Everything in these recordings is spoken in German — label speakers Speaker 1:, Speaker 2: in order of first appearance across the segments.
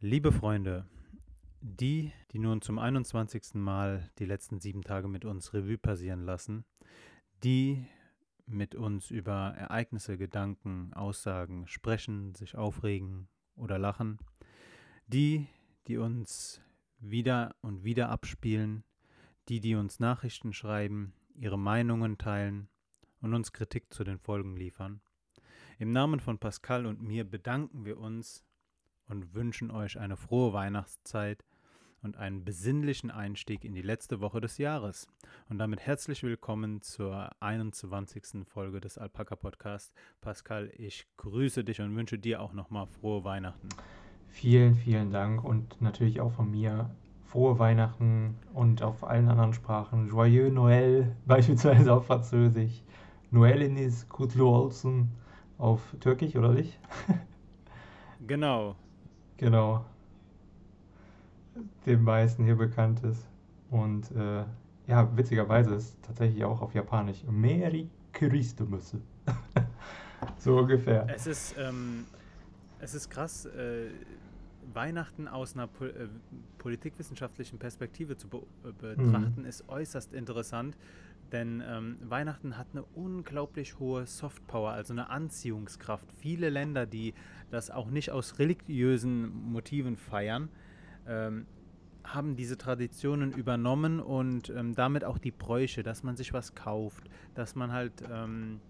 Speaker 1: Liebe Freunde, die, die nun zum 21. Mal die letzten sieben Tage mit uns Revue passieren lassen, die mit uns über Ereignisse, Gedanken, Aussagen sprechen, sich aufregen oder lachen, die, die uns wieder und wieder abspielen, die, die uns Nachrichten schreiben, ihre Meinungen teilen und uns Kritik zu den Folgen liefern. Im Namen von Pascal und mir bedanken wir uns und wünschen euch eine frohe Weihnachtszeit und einen besinnlichen Einstieg in die letzte Woche des Jahres. Und damit herzlich willkommen zur 21. Folge des Alpaka Podcast. Pascal, ich grüße dich und wünsche dir auch nochmal frohe Weihnachten.
Speaker 2: Vielen, vielen Dank und natürlich auch von mir frohe Weihnachten und auf allen anderen Sprachen. Joyeux Noël, beispielsweise auf Französisch. Noël Enis Kutlu Olsen auf Türkisch, oder nicht?
Speaker 1: genau,
Speaker 2: Genau. Dem meisten hier bekannt ist. Und äh, ja, witzigerweise ist tatsächlich auch auf Japanisch Merry Christmas. so ungefähr.
Speaker 1: Es ist, ähm, es ist krass, äh, Weihnachten aus einer po äh, politikwissenschaftlichen Perspektive zu be äh, betrachten, mhm. ist äußerst interessant. Denn ähm, Weihnachten hat eine unglaublich hohe Softpower, also eine Anziehungskraft. Viele Länder, die das auch nicht aus religiösen Motiven feiern, ähm, haben diese Traditionen übernommen und ähm, damit auch die Bräuche, dass man sich was kauft, dass man halt ähm,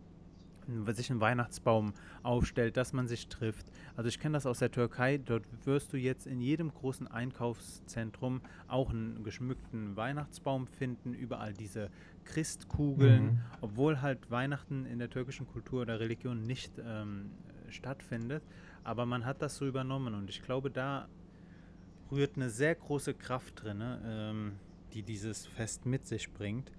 Speaker 1: sich einen Weihnachtsbaum aufstellt, dass man sich trifft. Also ich kenne das aus der Türkei, dort wirst du jetzt in jedem großen Einkaufszentrum auch einen geschmückten Weihnachtsbaum finden, überall diese Christkugeln, mhm. obwohl halt Weihnachten in der türkischen Kultur oder Religion nicht ähm, stattfindet. Aber man hat das so übernommen und ich glaube, da rührt eine sehr große Kraft drin, ähm, die dieses Fest mit sich bringt.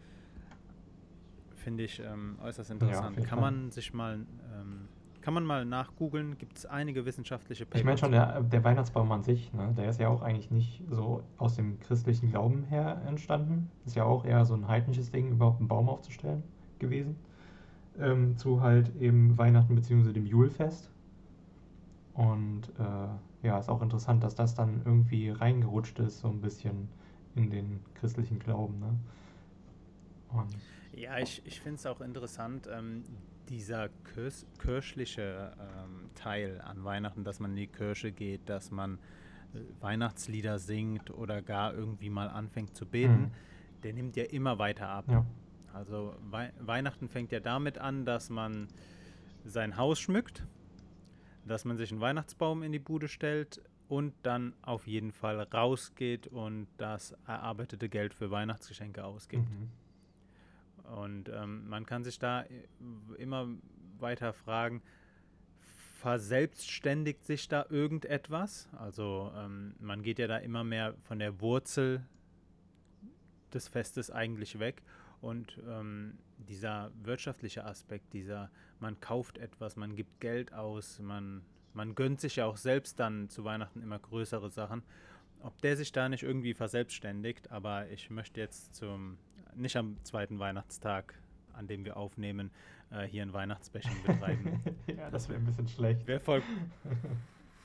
Speaker 1: Finde ich ähm, äußerst interessant. Ja, kann man sich mal ähm, kann man mal nachgoogeln, gibt es einige wissenschaftliche
Speaker 2: Papers. Ich meine schon, der, der, Weihnachtsbaum an sich, ne, der ist ja auch eigentlich nicht so aus dem christlichen Glauben her entstanden. Ist ja auch eher so ein heidnisches Ding, überhaupt einen Baum aufzustellen gewesen. Ähm, zu halt eben Weihnachten bzw. dem Julfest. Und äh, ja, ist auch interessant, dass das dann irgendwie reingerutscht ist, so ein bisschen in den christlichen Glauben. Ne?
Speaker 1: Und ja, ich, ich finde es auch interessant, ähm, dieser Kirch, kirchliche ähm, Teil an Weihnachten, dass man in die Kirche geht, dass man äh, Weihnachtslieder singt oder gar irgendwie mal anfängt zu beten, mhm. der nimmt ja immer weiter ab. Ja. Also Wei Weihnachten fängt ja damit an, dass man sein Haus schmückt, dass man sich einen Weihnachtsbaum in die Bude stellt und dann auf jeden Fall rausgeht und das erarbeitete Geld für Weihnachtsgeschenke ausgibt. Mhm. Und ähm, man kann sich da äh, immer weiter fragen, verselbstständigt sich da irgendetwas? Also ähm, man geht ja da immer mehr von der Wurzel des Festes eigentlich weg. Und ähm, dieser wirtschaftliche Aspekt, dieser, man kauft etwas, man gibt Geld aus, man, man gönnt sich ja auch selbst dann zu Weihnachten immer größere Sachen. Ob der sich da nicht irgendwie verselbstständigt, aber ich möchte jetzt zum nicht am zweiten Weihnachtstag, an dem wir aufnehmen, äh, hier ein Weihnachtsbashing betreiben.
Speaker 2: ja, das wäre ein bisschen schlecht.
Speaker 1: Wäre voll,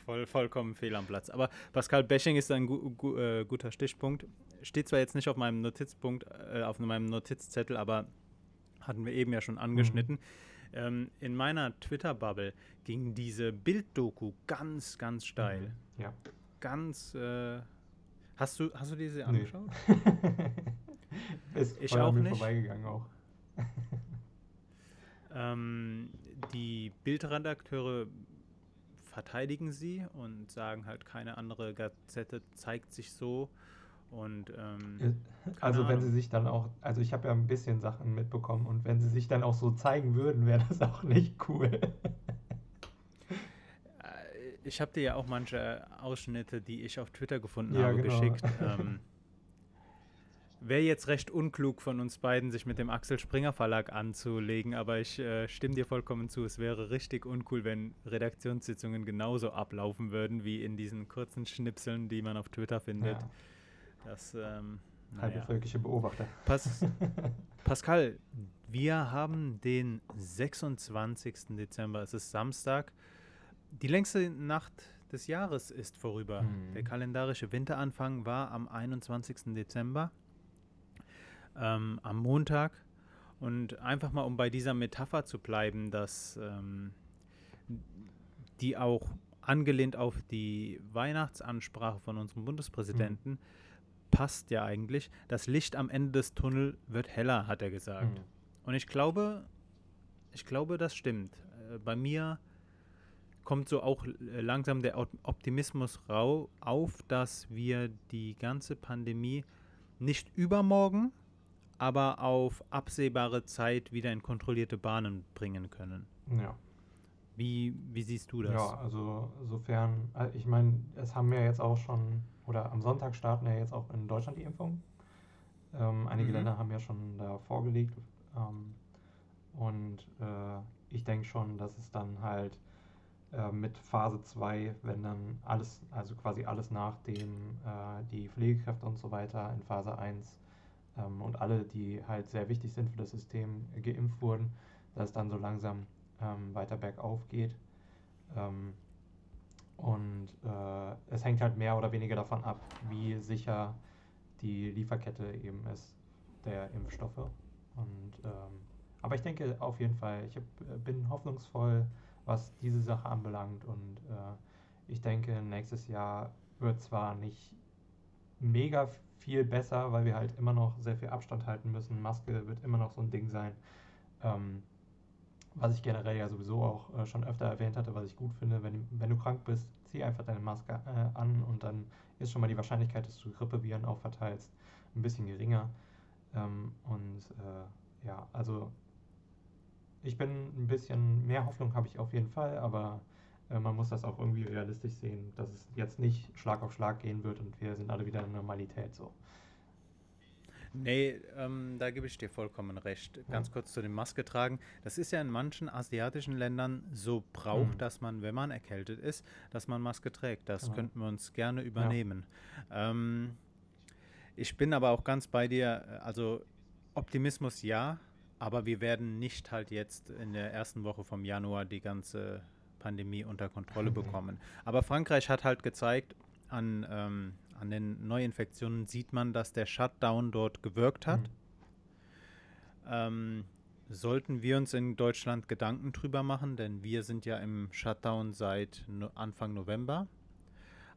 Speaker 1: voll, vollkommen fehl am Platz. Aber Pascal, Bashing ist ein gu gu äh, guter Stichpunkt. Steht zwar jetzt nicht auf meinem Notizpunkt, äh, auf meinem Notizzettel, aber hatten wir eben ja schon angeschnitten. Mhm. Ähm, in meiner Twitter-Bubble ging diese Bilddoku ganz, ganz steil.
Speaker 2: Mhm. Ja.
Speaker 1: Ganz. Äh, hast du, hast du diese angeschaut?
Speaker 2: Ist ich auch nicht. vorbeigegangen auch.
Speaker 1: ähm, die Bildredakteure verteidigen sie und sagen halt, keine andere Gazette zeigt sich so. Und ähm,
Speaker 2: also Ahnung. wenn sie sich dann auch, also ich habe ja ein bisschen Sachen mitbekommen und wenn sie sich dann auch so zeigen würden, wäre das auch nicht cool. Äh,
Speaker 1: ich habe dir ja auch manche Ausschnitte, die ich auf Twitter gefunden ja, habe, genau. geschickt. Ähm, Wäre jetzt recht unklug von uns beiden, sich mit dem Axel Springer Verlag anzulegen, aber ich äh, stimme dir vollkommen zu. Es wäre richtig uncool, wenn Redaktionssitzungen genauso ablaufen würden wie in diesen kurzen Schnipseln, die man auf Twitter findet. Ja. Das, ähm,
Speaker 2: Halbe völkische Beobachter.
Speaker 1: Pas Pascal, wir haben den 26. Dezember, es ist Samstag. Die längste Nacht des Jahres ist vorüber.
Speaker 2: Mhm.
Speaker 1: Der kalendarische Winteranfang war am 21. Dezember, ähm, am Montag. Und einfach mal, um bei dieser Metapher zu bleiben, dass ähm, die auch angelehnt auf die Weihnachtsansprache von unserem Bundespräsidenten
Speaker 2: Mhm.
Speaker 1: Passt ja eigentlich. Das Licht am Ende des Tunnels wird heller, hat er gesagt.
Speaker 2: Mhm.
Speaker 1: Und ich glaube, ich glaube, das stimmt. Äh, Bei mir kommt so auch äh, langsam der Op- Optimismus rau auf, dass wir die ganze Pandemie nicht übermorgen, aber auf absehbare Zeit wieder in kontrollierte Bahnen bringen können.
Speaker 2: Ja.
Speaker 1: Wie, wie siehst du das?
Speaker 2: Ja, also sofern, äh, ich meine, es haben ja jetzt auch schon, oder am Sonntag starten ja jetzt auch in Deutschland die Impfungen. Ähm, einige
Speaker 1: Mhm.
Speaker 2: Länder haben ja schon da vorgelegt. Ähm, und äh, ich denke schon, dass es dann halt äh, mit Phase 2, wenn dann alles, also quasi alles nachdem äh, die Pflegekräfte und so weiter in Phase 1 ähm, und alle, die halt sehr wichtig sind für das System, geimpft wurden, dass es dann so langsam ähm, weiter bergauf geht. Ähm, und äh, es hängt halt mehr oder weniger davon ab, wie sicher die Lieferkette eben ist der Impfstoffe. Und, ähm, aber ich denke auf jeden Fall, ich hab, äh, bin hoffnungsvoll, was diese Sache anbelangt. Und äh, ich denke, nächstes Jahr wird zwar nicht mega viel besser, weil wir halt immer noch sehr viel Abstand halten müssen. Maske wird immer noch so ein Ding sein. Ähm, was ich generell ja sowieso auch äh, schon öfter erwähnt hatte, was ich gut finde, wenn, wenn du krank bist, zieh einfach deine Maske äh, an und dann ist schon mal die Wahrscheinlichkeit, dass du Grippeviren auch verteilst, ein bisschen geringer. Ähm, und äh, ja, also ich bin ein bisschen mehr Hoffnung habe ich auf jeden Fall, aber äh, man muss das auch irgendwie realistisch sehen, dass es jetzt nicht Schlag auf Schlag gehen wird und wir sind alle wieder in Normalität so.
Speaker 1: Nee, ähm, da gebe ich dir vollkommen recht. Ganz kurz zu dem Maske tragen. Das ist ja in manchen asiatischen Ländern so Brauch,
Speaker 2: Mhm.
Speaker 1: dass man, wenn man erkältet ist, dass man Maske trägt. Das
Speaker 2: Genau.
Speaker 1: könnten wir uns gerne übernehmen. Ähm, ich bin aber auch ganz bei dir. Also Optimismus ja, aber wir werden nicht halt jetzt in der ersten Woche vom Januar die ganze Pandemie unter Kontrolle
Speaker 2: Mhm.
Speaker 1: bekommen. Aber Frankreich hat halt gezeigt, an, ähm, an den Neuinfektionen sieht man, dass der Shutdown dort gewirkt hat.
Speaker 2: Mhm.
Speaker 1: Ähm, sollten wir uns in Deutschland Gedanken drüber machen, denn wir sind ja im Shutdown seit no Anfang November.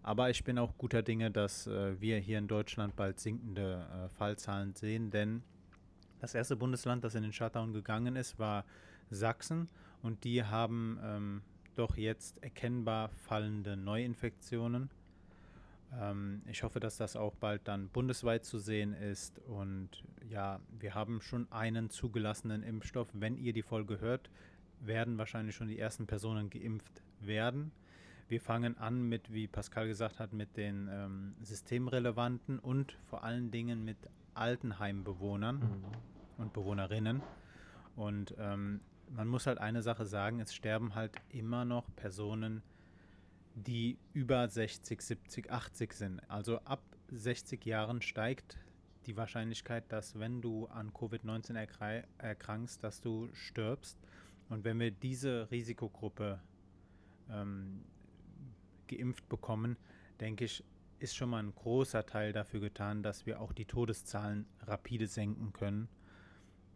Speaker 1: Aber ich bin auch guter Dinge, dass äh, wir hier in Deutschland bald sinkende äh, Fallzahlen sehen, denn das erste Bundesland, das in den Shutdown gegangen ist, war Sachsen und die haben ähm, doch jetzt erkennbar fallende Neuinfektionen. Ähm, ich hoffe, dass das auch bald dann bundesweit zu sehen ist. Und ja, wir haben schon einen zugelassenen Impfstoff. Wenn ihr die Folge hört, werden wahrscheinlich schon die ersten Personen geimpft werden. Wir fangen an mit, wie Pascal gesagt hat, mit den ähm, systemrelevanten und vor allen Dingen mit Altenheimbewohnern
Speaker 2: Mhm.
Speaker 1: und Bewohnerinnen. Und ähm, man muss halt eine Sache sagen, es sterben halt immer noch Personen, die über 60, 70, 80 sind. Also ab 60 Jahren steigt die Wahrscheinlichkeit, dass wenn du an Covid-19 erkrei- erkrankst, dass du stirbst. Und wenn wir diese Risikogruppe ähm, geimpft bekommen, denke ich, ist schon mal ein großer Teil dafür getan, dass wir auch die Todeszahlen rapide senken können.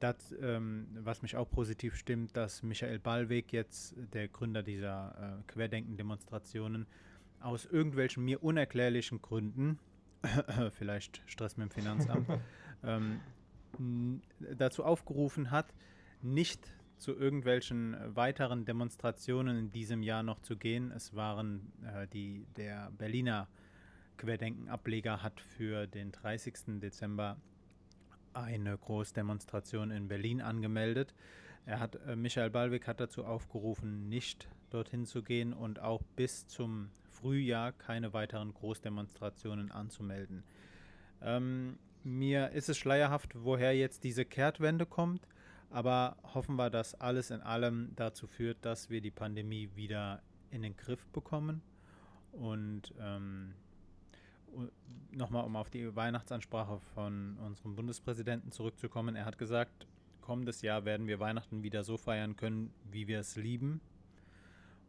Speaker 1: Das, ähm, was mich auch positiv stimmt, dass Michael Ballweg jetzt, der Gründer dieser äh, Querdenken-Demonstrationen, aus irgendwelchen mir unerklärlichen Gründen, vielleicht Stress mit dem Finanzamt, ähm, dazu aufgerufen hat, nicht zu irgendwelchen weiteren Demonstrationen in diesem Jahr noch zu gehen. Es waren äh, die, der Berliner Querdenken-Ableger hat für den 30. Dezember eine Großdemonstration in Berlin angemeldet. Er hat, äh, Michael Ballweg hat dazu aufgerufen, nicht dorthin zu gehen und auch bis zum Frühjahr keine weiteren Großdemonstrationen anzumelden. Ähm, mir ist es schleierhaft, woher jetzt diese Kehrtwende kommt, aber hoffen wir, dass alles in allem dazu führt, dass wir die Pandemie wieder in den Griff bekommen. Und ähm, nochmal, um auf die Weihnachtsansprache von unserem Bundespräsidenten zurückzukommen. Er hat gesagt, kommendes Jahr werden wir Weihnachten wieder so feiern können, wie wir es lieben.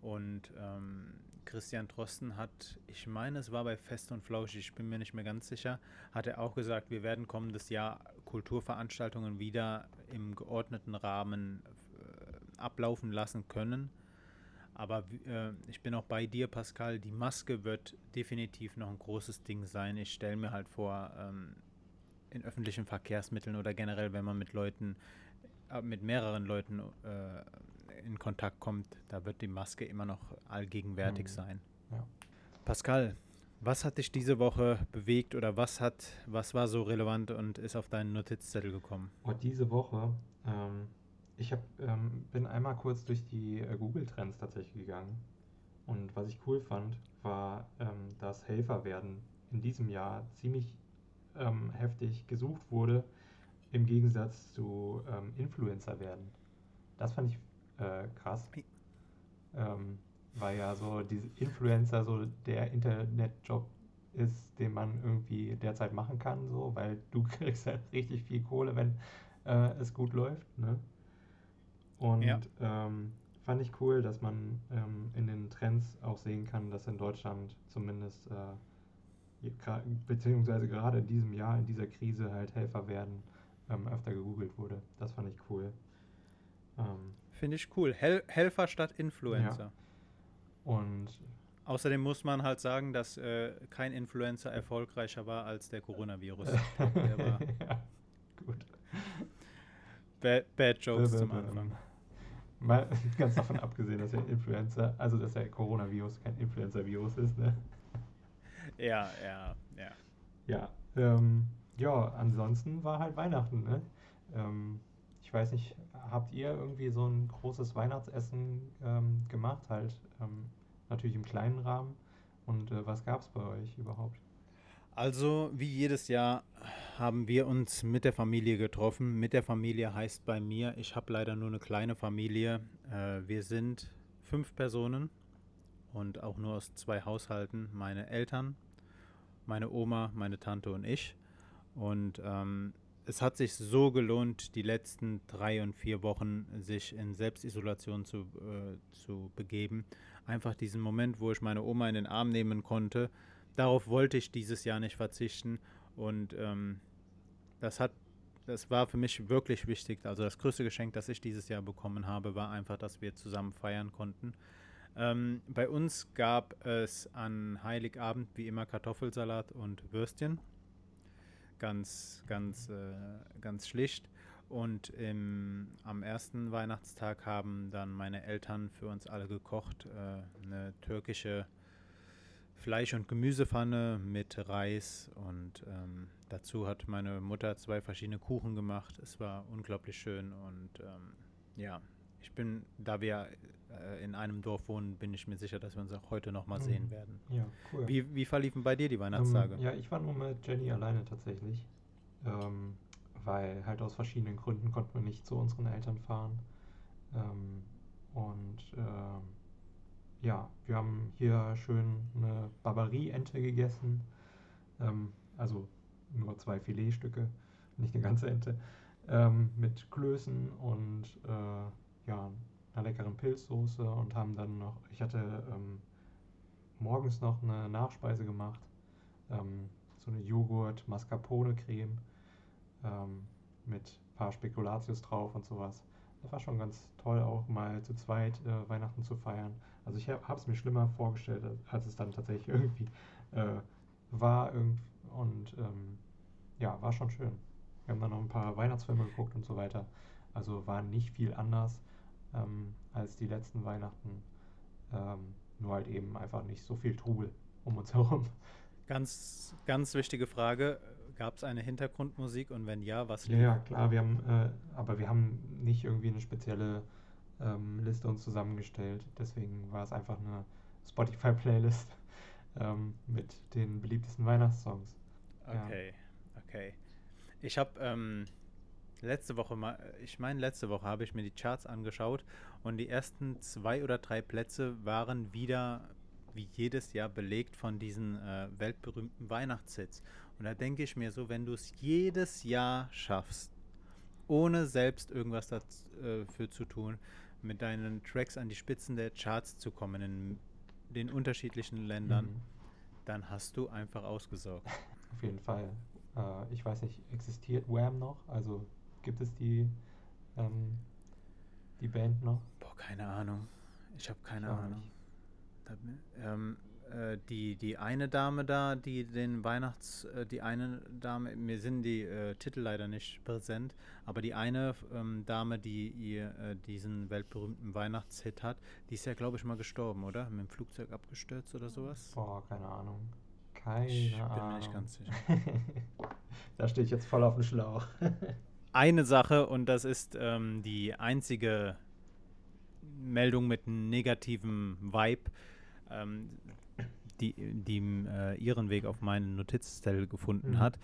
Speaker 1: Und ähm, Christian Drosten hat, ich meine, es war bei Fest und Flauschig, ich bin mir nicht mehr ganz sicher, hat er auch gesagt, wir werden kommendes Jahr Kulturveranstaltungen wieder im geordneten Rahmen äh, ablaufen lassen können. Aber äh, ich bin auch bei dir, Pascal. Die Maske wird definitiv noch ein großes Ding sein. Ich stelle mir halt vor, ähm, in öffentlichen Verkehrsmitteln oder generell, wenn man mit Leuten, äh, mit mehreren Leuten äh, in Kontakt kommt, da wird die Maske immer noch allgegenwärtig mhm. sein. Ja. Pascal, was hat dich diese Woche bewegt oder was hat, was war so relevant und ist auf deinen Notizzettel gekommen?
Speaker 2: Oh, diese Woche, ähm, ich hab, ähm, bin einmal kurz durch die äh, Google-Trends tatsächlich gegangen. Und was ich cool fand, war, ähm, dass Helfer werden in diesem Jahr ziemlich ähm, heftig gesucht wurde, im Gegensatz zu ähm, Influencer werden. Das fand ich äh, krass. Ähm, weil ja so diese Influencer so der Internetjob ist, den man irgendwie derzeit machen kann, so, weil du kriegst halt richtig viel Kohle, wenn äh, es gut läuft. Ne? Und ja. ähm, fand ich cool, dass man ähm, in den Trends auch sehen kann, dass in Deutschland zumindest äh, beziehungsweise gerade in diesem Jahr, in dieser Krise halt Helfer werden, ähm, öfter gegoogelt wurde. Das fand ich cool.
Speaker 1: Ähm, Finde ich cool. Hel Helfer statt Influencer. Ja.
Speaker 2: Und
Speaker 1: Außerdem muss man halt sagen, dass äh, kein Influencer erfolgreicher war als der Coronavirus. der war ja, gut. Bad, bad Jokes zum Anfang.
Speaker 2: Mal ganz davon abgesehen, dass der Influencer, also dass der Coronavirus kein Influencer-Virus ist, ne?
Speaker 1: Ja, ja, ja.
Speaker 2: Ja, ähm, ja, ansonsten war halt Weihnachten, ne? Ähm, ich weiß nicht, habt ihr irgendwie so ein großes Weihnachtsessen ähm, gemacht, halt ähm, natürlich im kleinen Rahmen? Und äh, was gab es bei euch überhaupt?
Speaker 1: Also, wie jedes Jahr haben wir uns mit der Familie getroffen. Mit der Familie heißt bei mir, ich habe leider nur eine kleine Familie. Äh, wir sind fünf Personen und auch nur aus zwei Haushalten. Meine Eltern, meine Oma, meine Tante und ich. Und ähm, es hat sich so gelohnt, die letzten drei und vier Wochen sich in Selbstisolation zu, äh, zu begeben. Einfach diesen Moment, wo ich meine Oma in den Arm nehmen konnte darauf wollte ich dieses Jahr nicht verzichten und ähm, das hat, das war für mich wirklich wichtig. Also das größte Geschenk, das ich dieses Jahr bekommen habe, war einfach, dass wir zusammen feiern konnten. Ähm, bei uns gab es an Heiligabend wie immer Kartoffelsalat und Würstchen. Ganz, ganz, äh, ganz schlicht. Und im, am ersten Weihnachtstag haben dann meine Eltern für uns alle gekocht. Äh, eine türkische Fleisch- und Gemüsepfanne mit Reis und ähm, dazu hat meine Mutter zwei verschiedene Kuchen gemacht. Es war unglaublich schön und ähm, ja, ich bin, da wir äh, in einem Dorf wohnen, bin ich mir sicher, dass wir uns auch heute nochmal mhm. sehen werden.
Speaker 2: Ja, cool.
Speaker 1: Wie, wie verliefen bei dir die Weihnachtstage?
Speaker 2: Um, ähm, ja, ich war nur mit Jenny alleine tatsächlich, ähm, weil halt aus verschiedenen Gründen konnten wir nicht zu unseren Eltern fahren. Ähm, und ähm, ja, wir haben hier schön eine Barbarie-Ente gegessen. Ähm, also nur zwei Filetstücke, nicht eine ganze Ente. Ähm, mit Klößen und äh, ja, einer leckeren Pilzsoße und haben dann noch, ich hatte ähm, morgens noch eine Nachspeise gemacht. Ähm, so eine Joghurt-Mascarpone-Creme ähm, mit ein paar Spekulatius drauf und sowas das war schon ganz toll, auch mal zu zweit äh, Weihnachten zu feiern. Also ich habe es mir schlimmer vorgestellt, als es dann tatsächlich irgendwie äh, war. Und ähm, ja, war schon schön. Wir haben dann noch ein paar Weihnachtsfilme geguckt und so weiter. Also war nicht viel anders ähm, als die letzten Weihnachten. Ähm, nur halt eben einfach nicht so viel Trubel um uns herum.
Speaker 1: Ganz, ganz wichtige Frage. Gab es eine Hintergrundmusik und wenn ja, was
Speaker 2: lief? Ja, ja klar, wir haben, äh, aber wir haben nicht irgendwie eine spezielle ähm, Liste uns zusammengestellt. Deswegen war es einfach eine Spotify-Playlist ähm, mit den beliebtesten Weihnachtssongs.
Speaker 1: Okay, ja. okay. Ich habe ähm, letzte Woche mal, ich meine letzte Woche habe ich mir die Charts angeschaut und die ersten zwei oder drei Plätze waren wieder wie jedes Jahr belegt von diesen äh, weltberühmten Weihnachtshits. Und da denke ich mir so, wenn du es jedes Jahr schaffst, ohne selbst irgendwas dafür äh, zu tun, mit deinen Tracks an die Spitzen der Charts zu kommen in den unterschiedlichen Ländern, mhm. dann hast du einfach ausgesorgt.
Speaker 2: Auf jeden Fall. Äh, ich weiß nicht, existiert Wham noch? Also gibt es die, ähm, die Band noch?
Speaker 1: Boah, keine Ahnung. Ich habe keine ich Ahnung. Ähm, äh, die, die eine Dame da, die den Weihnachts, äh, die eine Dame, mir sind die äh, Titel leider nicht präsent, aber die eine ähm, Dame, die ihr äh, diesen weltberühmten Weihnachtshit hat, die ist ja, glaube ich, mal gestorben, oder? Mit dem Flugzeug abgestürzt oder sowas?
Speaker 2: Boah, keine Ahnung. Keine ich Ahnung. bin mir nicht
Speaker 1: ganz sicher.
Speaker 2: da stehe ich jetzt voll auf dem Schlauch.
Speaker 1: eine Sache und das ist ähm, die einzige Meldung mit negativem Vibe. Ähm, die, die äh, ihren Weg auf meinen Notizzettel gefunden mhm. hat,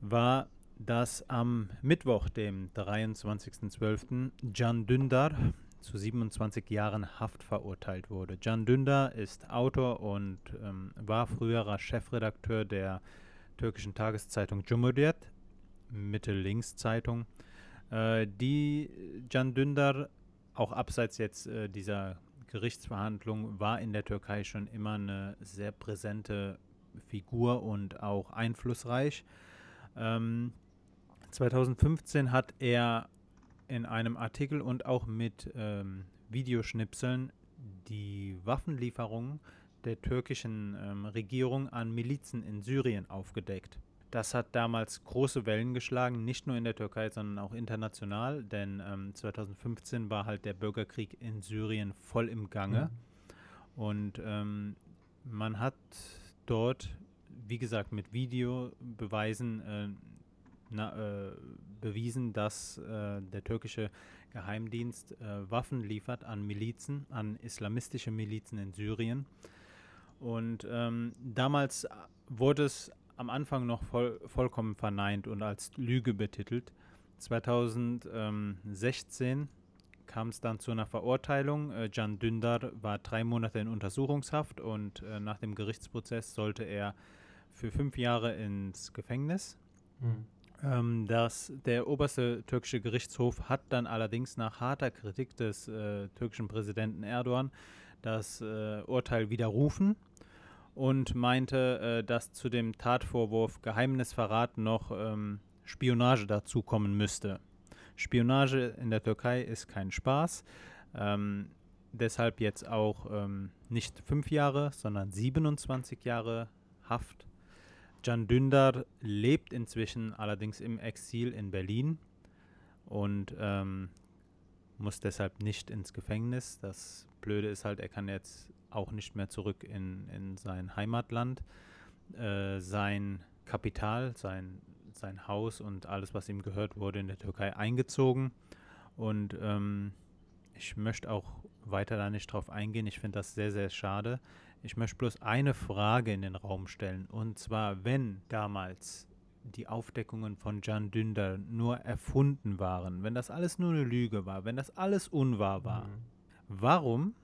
Speaker 1: war, dass am Mittwoch, dem 23.12., Can Dündar zu 27 Jahren Haft verurteilt wurde. Can Dündar ist Autor und ähm, war früherer Chefredakteur der türkischen Tageszeitung Cumhuriyet, Mitte-Links-Zeitung. Äh, die Can Dündar, auch abseits jetzt äh, dieser Gerichtsverhandlung war in der Türkei schon immer eine sehr präsente Figur und auch einflussreich. Ähm, 2015 hat er in einem Artikel und auch mit ähm, Videoschnipseln die Waffenlieferungen der türkischen ähm, Regierung an Milizen in Syrien aufgedeckt. Das hat damals große Wellen geschlagen, nicht nur in der Türkei, sondern auch international, denn ähm, 2015 war halt der Bürgerkrieg in Syrien voll im Gange. Mhm. Und ähm, man hat dort, wie gesagt, mit Videobeweisen äh, na, äh, bewiesen, dass äh, der türkische Geheimdienst äh, Waffen liefert an Milizen, an islamistische Milizen in Syrien. Und ähm, damals wurde es am Anfang noch voll, vollkommen verneint und als Lüge betitelt. 2016 kam es dann zu einer Verurteilung. Äh, Can Dündar war drei Monate in Untersuchungshaft und äh, nach dem Gerichtsprozess sollte er für fünf Jahre ins Gefängnis. Mhm. Ähm, das, der oberste türkische Gerichtshof hat dann allerdings nach harter Kritik des äh, türkischen Präsidenten Erdogan das äh, Urteil widerrufen und meinte, äh, dass zu dem Tatvorwurf Geheimnisverrat noch ähm, Spionage dazukommen müsste. Spionage in der Türkei ist kein Spaß. Ähm, deshalb jetzt auch ähm, nicht fünf Jahre, sondern 27 Jahre Haft. Can Dündar lebt inzwischen allerdings im Exil in Berlin und ähm, muss deshalb nicht ins Gefängnis. Das Blöde ist halt, er kann jetzt auch nicht mehr zurück in, in sein Heimatland. Äh, sein Kapital, sein, sein Haus und alles, was ihm gehört, wurde in der Türkei eingezogen. Und ähm, ich möchte auch weiter da nicht drauf eingehen. Ich finde das sehr, sehr schade. Ich möchte bloß eine Frage in den Raum stellen. Und zwar, wenn damals die Aufdeckungen von Can Dündar nur erfunden waren, wenn das alles nur eine Lüge war, wenn das alles unwahr war, mhm. warum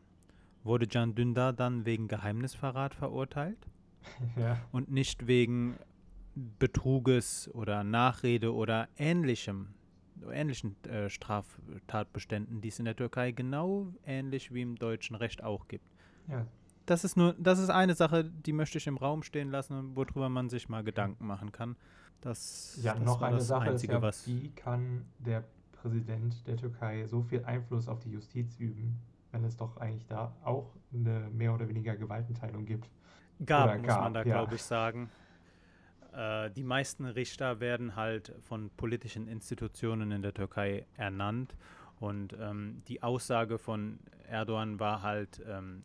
Speaker 1: wurde Can Dündar dann wegen Geheimnisverrat verurteilt
Speaker 2: ja.
Speaker 1: und nicht wegen Betruges oder Nachrede oder ähnlichem, ähnlichen äh, Straftatbeständen, die es in der Türkei genau ähnlich wie im deutschen Recht auch gibt.
Speaker 2: Ja.
Speaker 1: Das ist nur, das ist eine Sache, die möchte ich im Raum stehen lassen, worüber man sich mal Gedanken machen kann. Das,
Speaker 2: ja,
Speaker 1: das
Speaker 2: noch eine Sache Einzige, ist ja, wie kann der Präsident der Türkei so viel Einfluss auf die Justiz üben? Wenn es doch eigentlich da auch eine mehr oder weniger Gewaltenteilung gibt.
Speaker 1: Gab, oder muss gab, man da, ja. glaube ich, sagen. Äh, die meisten Richter werden halt von politischen Institutionen in der Türkei ernannt. Und ähm, die Aussage von Erdogan war halt, ähm,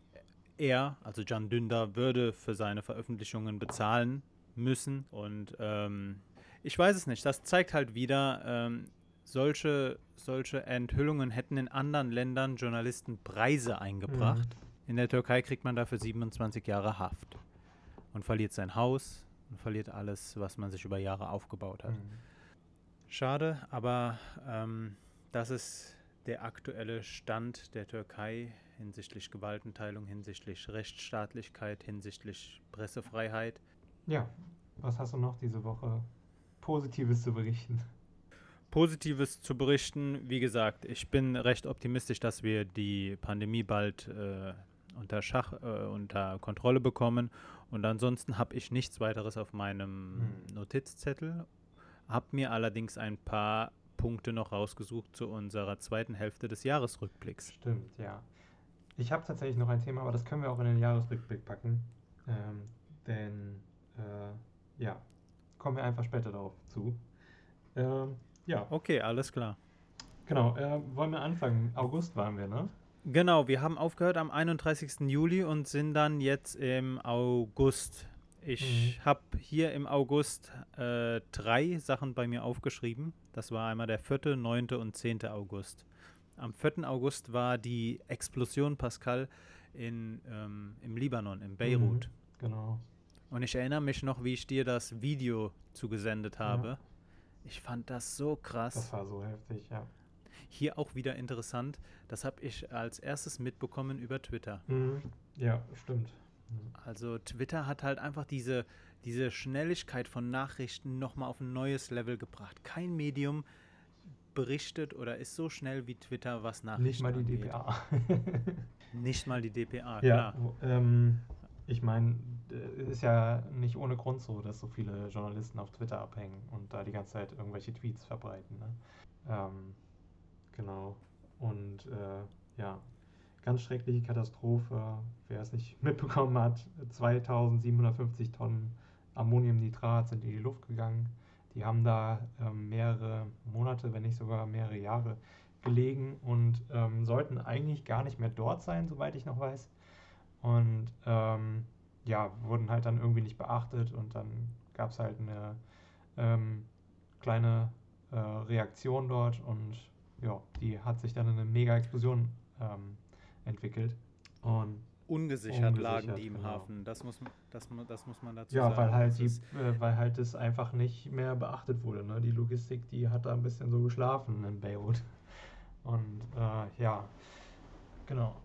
Speaker 1: er, also Can Dündar, würde für seine Veröffentlichungen bezahlen müssen. Und ähm, ich weiß es nicht. Das zeigt halt wieder, ähm, solche, solche Enthüllungen hätten in anderen Ländern Journalisten Preise eingebracht. Mhm. In der Türkei kriegt man dafür 27 Jahre Haft und verliert sein Haus und verliert alles, was man sich über Jahre aufgebaut hat. Mhm. Schade, aber ähm, das ist der aktuelle Stand der Türkei hinsichtlich Gewaltenteilung, hinsichtlich Rechtsstaatlichkeit, hinsichtlich Pressefreiheit.
Speaker 2: Ja, was hast du noch diese Woche Positives zu berichten?
Speaker 1: Positives zu berichten. Wie gesagt, ich bin recht optimistisch, dass wir die Pandemie bald äh, unter Schach, äh, unter Kontrolle bekommen. Und ansonsten habe ich nichts weiteres auf meinem hm. Notizzettel. Habe mir allerdings ein paar Punkte noch rausgesucht zu unserer zweiten Hälfte des Jahresrückblicks.
Speaker 2: Stimmt, ja. Ich habe tatsächlich noch ein Thema, aber das können wir auch in den Jahresrückblick packen. Ähm, denn, äh, ja, kommen wir einfach später darauf zu.
Speaker 1: Ähm, ja. Okay, alles klar.
Speaker 2: Genau, äh, wollen wir anfangen? August waren wir, ne?
Speaker 1: Genau, wir haben aufgehört am 31. Juli und sind dann jetzt im August. Ich mhm. habe hier im August äh, drei Sachen bei mir aufgeschrieben. Das war einmal der 4., 9. und 10. August. Am 4. August war die Explosion Pascal in, ähm, im Libanon, in Beirut.
Speaker 2: Mhm, genau.
Speaker 1: Und ich erinnere mich noch, wie ich dir das Video zugesendet habe. Ja. Ich fand das so krass.
Speaker 2: Das war so heftig, ja.
Speaker 1: Hier auch wieder interessant, das habe ich als erstes mitbekommen über Twitter.
Speaker 2: Mhm. Ja, stimmt.
Speaker 1: Also Twitter hat halt einfach diese, diese Schnelligkeit von Nachrichten nochmal auf ein neues Level gebracht. Kein Medium berichtet oder ist so schnell wie Twitter, was Nachrichten
Speaker 2: Nicht mal die angeht. DPA.
Speaker 1: Nicht mal die DPA,
Speaker 2: ja, klar. Ähm, ich meine, ist ja nicht ohne Grund so, dass so viele Journalisten auf Twitter abhängen und da die ganze Zeit irgendwelche Tweets verbreiten. Ne? Ähm, genau. Und äh, ja, ganz schreckliche Katastrophe. Wer es nicht mitbekommen hat, 2750 Tonnen Ammoniumnitrat sind in die Luft gegangen. Die haben da ähm, mehrere Monate, wenn nicht sogar mehrere Jahre gelegen und ähm, sollten eigentlich gar nicht mehr dort sein, soweit ich noch weiß. Und ähm, ja, wurden halt dann irgendwie nicht beachtet und dann gab es halt eine ähm, kleine äh, Reaktion dort und ja, die hat sich dann in eine Mega-Explosion ähm, entwickelt. Und
Speaker 1: ungesichert, ungesichert lagen die im genau. Hafen. Das muss, das, das muss man dazu
Speaker 2: ja,
Speaker 1: sagen.
Speaker 2: Ja, weil halt, die, äh, weil halt das einfach nicht mehr beachtet wurde. Ne? Die Logistik, die hat da ein bisschen so geschlafen in Beirut. Und äh, ja, genau.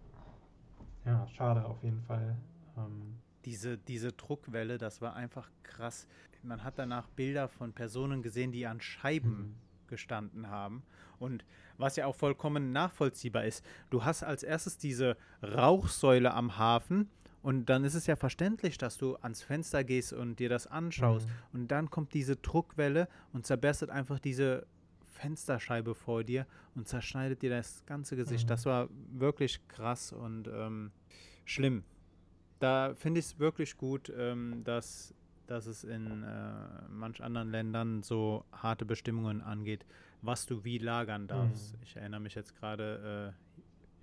Speaker 2: Ja, schade auf jeden Fall. Ähm,
Speaker 1: diese, diese Druckwelle, das war einfach krass. Man hat danach Bilder von Personen gesehen, die an Scheiben mhm. gestanden haben. Und was ja auch vollkommen nachvollziehbar ist, du hast als erstes diese Rauchsäule am Hafen und dann ist es ja verständlich, dass du ans Fenster gehst und dir das anschaust. Mhm. Und dann kommt diese Druckwelle und zerberstet einfach diese Fensterscheibe vor dir und zerschneidet dir das ganze Gesicht. Mhm. Das war wirklich krass und ähm, schlimm da finde ich es wirklich gut, ähm, dass, dass es in äh, manch anderen Ländern so harte Bestimmungen angeht, was du wie lagern darfst. Mhm. Ich erinnere mich jetzt gerade,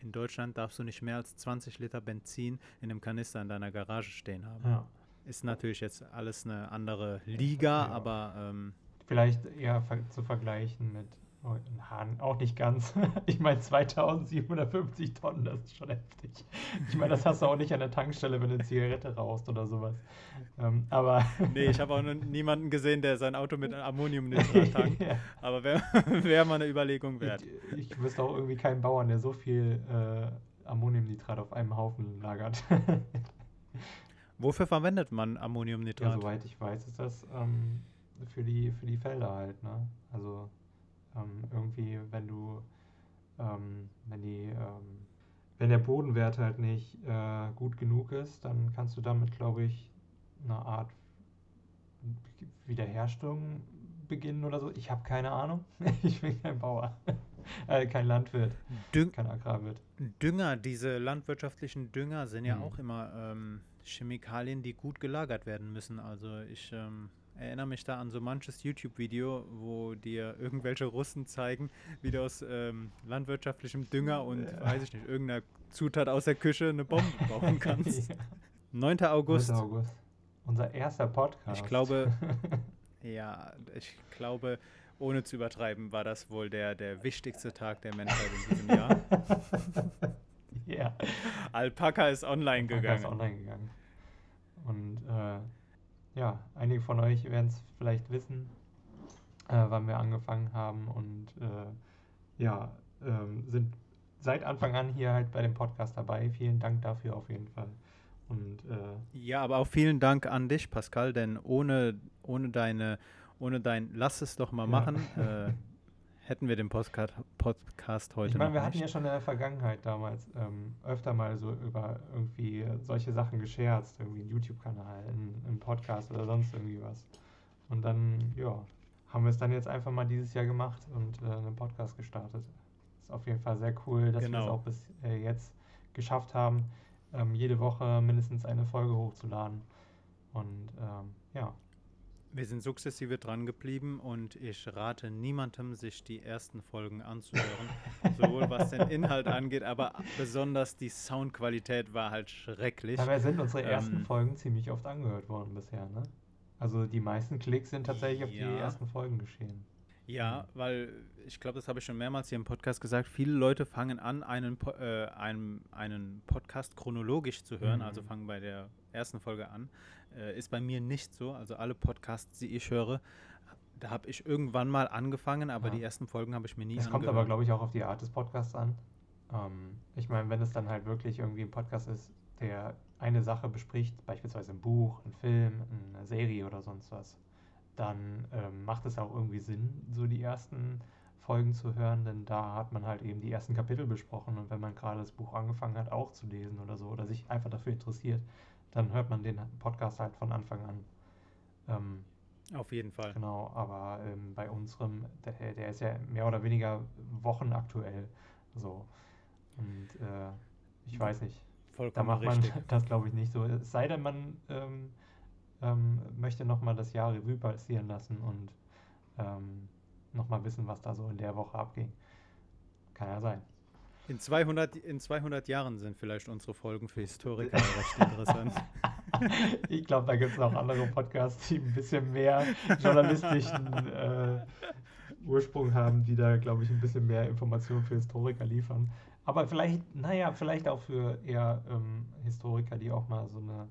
Speaker 1: äh, in Deutschland darfst du nicht mehr als 20 Liter Benzin in einem Kanister in deiner Garage stehen haben. Ja. Ist natürlich jetzt alles eine andere Liga, ja. aber ähm,
Speaker 2: vielleicht eher zu vergleichen mit auch nicht ganz. Ich meine 2750 Tonnen, das ist schon heftig. Ich meine, das hast du auch nicht an der Tankstelle, wenn du eine Zigarette rauchst oder sowas. Ähm, aber
Speaker 1: nee, ich habe auch noch niemanden gesehen, der sein Auto mit Ammoniumnitrat tankt. ja. Aber wäre wär mal eine Überlegung wert.
Speaker 2: Ich, ich wüsste auch irgendwie keinen Bauern, der so viel äh, Ammoniumnitrat auf einem Haufen lagert.
Speaker 1: Wofür verwendet man Ammoniumnitrat?
Speaker 2: Ja, soweit ich weiß, ist das ähm, für, die, für die Felder halt. Ne? Also ähm, irgendwie, wenn du, ähm, wenn die, ähm, wenn der Bodenwert halt nicht äh, gut genug ist, dann kannst du damit, glaube ich, eine Art Wiederherstellung beginnen oder so. Ich habe keine Ahnung. ich bin kein Bauer. äh, kein Landwirt.
Speaker 1: Düng kein Agrarwirt. Dünger, diese landwirtschaftlichen Dünger sind ja mhm. auch immer ähm, Chemikalien, die gut gelagert werden müssen. Also ich ähm, erinnere mich da an so manches YouTube-Video, wo dir irgendwelche Russen zeigen, wie du aus ähm, landwirtschaftlichem Dünger und, ja. weiß ich nicht, irgendeiner Zutat aus der Küche eine Bombe bauen kannst. ja. 9. August.
Speaker 2: 9. August. Unser erster Podcast.
Speaker 1: Ich glaube, ja, ich glaube, ohne zu übertreiben, war das wohl der, der wichtigste Tag der Menschheit in diesem Jahr.
Speaker 2: ja.
Speaker 1: Alpaka ist online
Speaker 2: Alpaka
Speaker 1: gegangen.
Speaker 2: ist online gegangen. Und äh, ja, einige von euch werden es vielleicht wissen, äh, wann wir angefangen haben und äh, ja, ähm, sind seit Anfang an hier halt bei dem Podcast dabei. Vielen Dank dafür auf jeden Fall. Und, äh,
Speaker 1: ja, aber auch vielen Dank an dich, Pascal, denn ohne, ohne deine, ohne dein Lass es doch mal machen, äh, hätten wir den Podcast, Podcast heute
Speaker 2: Ich meine, wir
Speaker 1: noch
Speaker 2: hatten
Speaker 1: nicht.
Speaker 2: ja schon in der Vergangenheit damals ähm, öfter mal so über irgendwie solche Sachen gescherzt, irgendwie einen YouTube-Kanal, einen, einen Podcast oder sonst irgendwie was. Und dann, ja, haben wir es dann jetzt einfach mal dieses Jahr gemacht und äh, einen Podcast gestartet. Ist auf jeden Fall sehr cool, dass wir es
Speaker 1: Genau.
Speaker 2: auch bis äh, jetzt geschafft haben, ähm, jede Woche mindestens eine Folge hochzuladen. Und ähm, ja,
Speaker 1: Wir sind sukzessive dran geblieben und ich rate niemandem, sich die ersten Folgen anzuhören. sowohl was den Inhalt angeht, aber besonders die Soundqualität war halt schrecklich.
Speaker 2: dabei sind unsere ersten
Speaker 1: Ähm,
Speaker 2: Folgen ziemlich oft angehört worden bisher, ne? Also die meisten Klicks sind tatsächlich auf die
Speaker 1: Ja.
Speaker 2: ersten Folgen geschehen.
Speaker 1: Ja, weil ich glaube, das habe ich schon mehrmals hier im Podcast gesagt. Viele Leute fangen an, einen, Po- äh, einen, einen Podcast chronologisch zu hören,
Speaker 2: Mhm.
Speaker 1: also fangen bei der ersten Folge an. Äh, ist bei mir nicht so. Also alle Podcasts, die ich höre, da habe ich irgendwann mal angefangen, aber
Speaker 2: Ja.
Speaker 1: die ersten Folgen habe ich mir nie
Speaker 2: Es kommt aber, glaube ich, auch auf die Art des Podcasts an. Ähm, ich meine, wenn es dann halt wirklich irgendwie ein Podcast ist, der eine Sache bespricht, beispielsweise ein Buch, ein Film, eine Serie oder sonst was, dann ähm, macht es auch irgendwie Sinn, so die ersten Folgen zu hören, denn da hat man halt eben die ersten Kapitel besprochen und wenn man gerade das Buch angefangen hat, auch zu lesen oder so, oder sich einfach dafür interessiert, dann hört man den Podcast halt von Anfang an. Ähm,
Speaker 1: Auf jeden Fall.
Speaker 2: Genau, aber ähm, bei unserem, der, der ist ja mehr oder weniger wochenaktuell. So. Und äh, ich weiß nicht. Da
Speaker 1: Vollkommen
Speaker 2: macht man
Speaker 1: richtig.
Speaker 2: das, glaube ich, nicht so. Es sei denn, man ähm, ähm, möchte nochmal das Jahr Revue passieren lassen und ähm, nochmal wissen, was da so in der Woche abging. Kann ja sein.
Speaker 1: In 200, in 200 Jahren sind vielleicht unsere Folgen für Historiker recht interessant.
Speaker 2: ich glaube, da gibt es noch andere Podcasts, die ein bisschen mehr journalistischen äh, Ursprung haben, die da, glaube ich, ein bisschen mehr Informationen für Historiker liefern. Aber vielleicht, naja, vielleicht auch für eher ähm, Historiker, die auch mal so eine,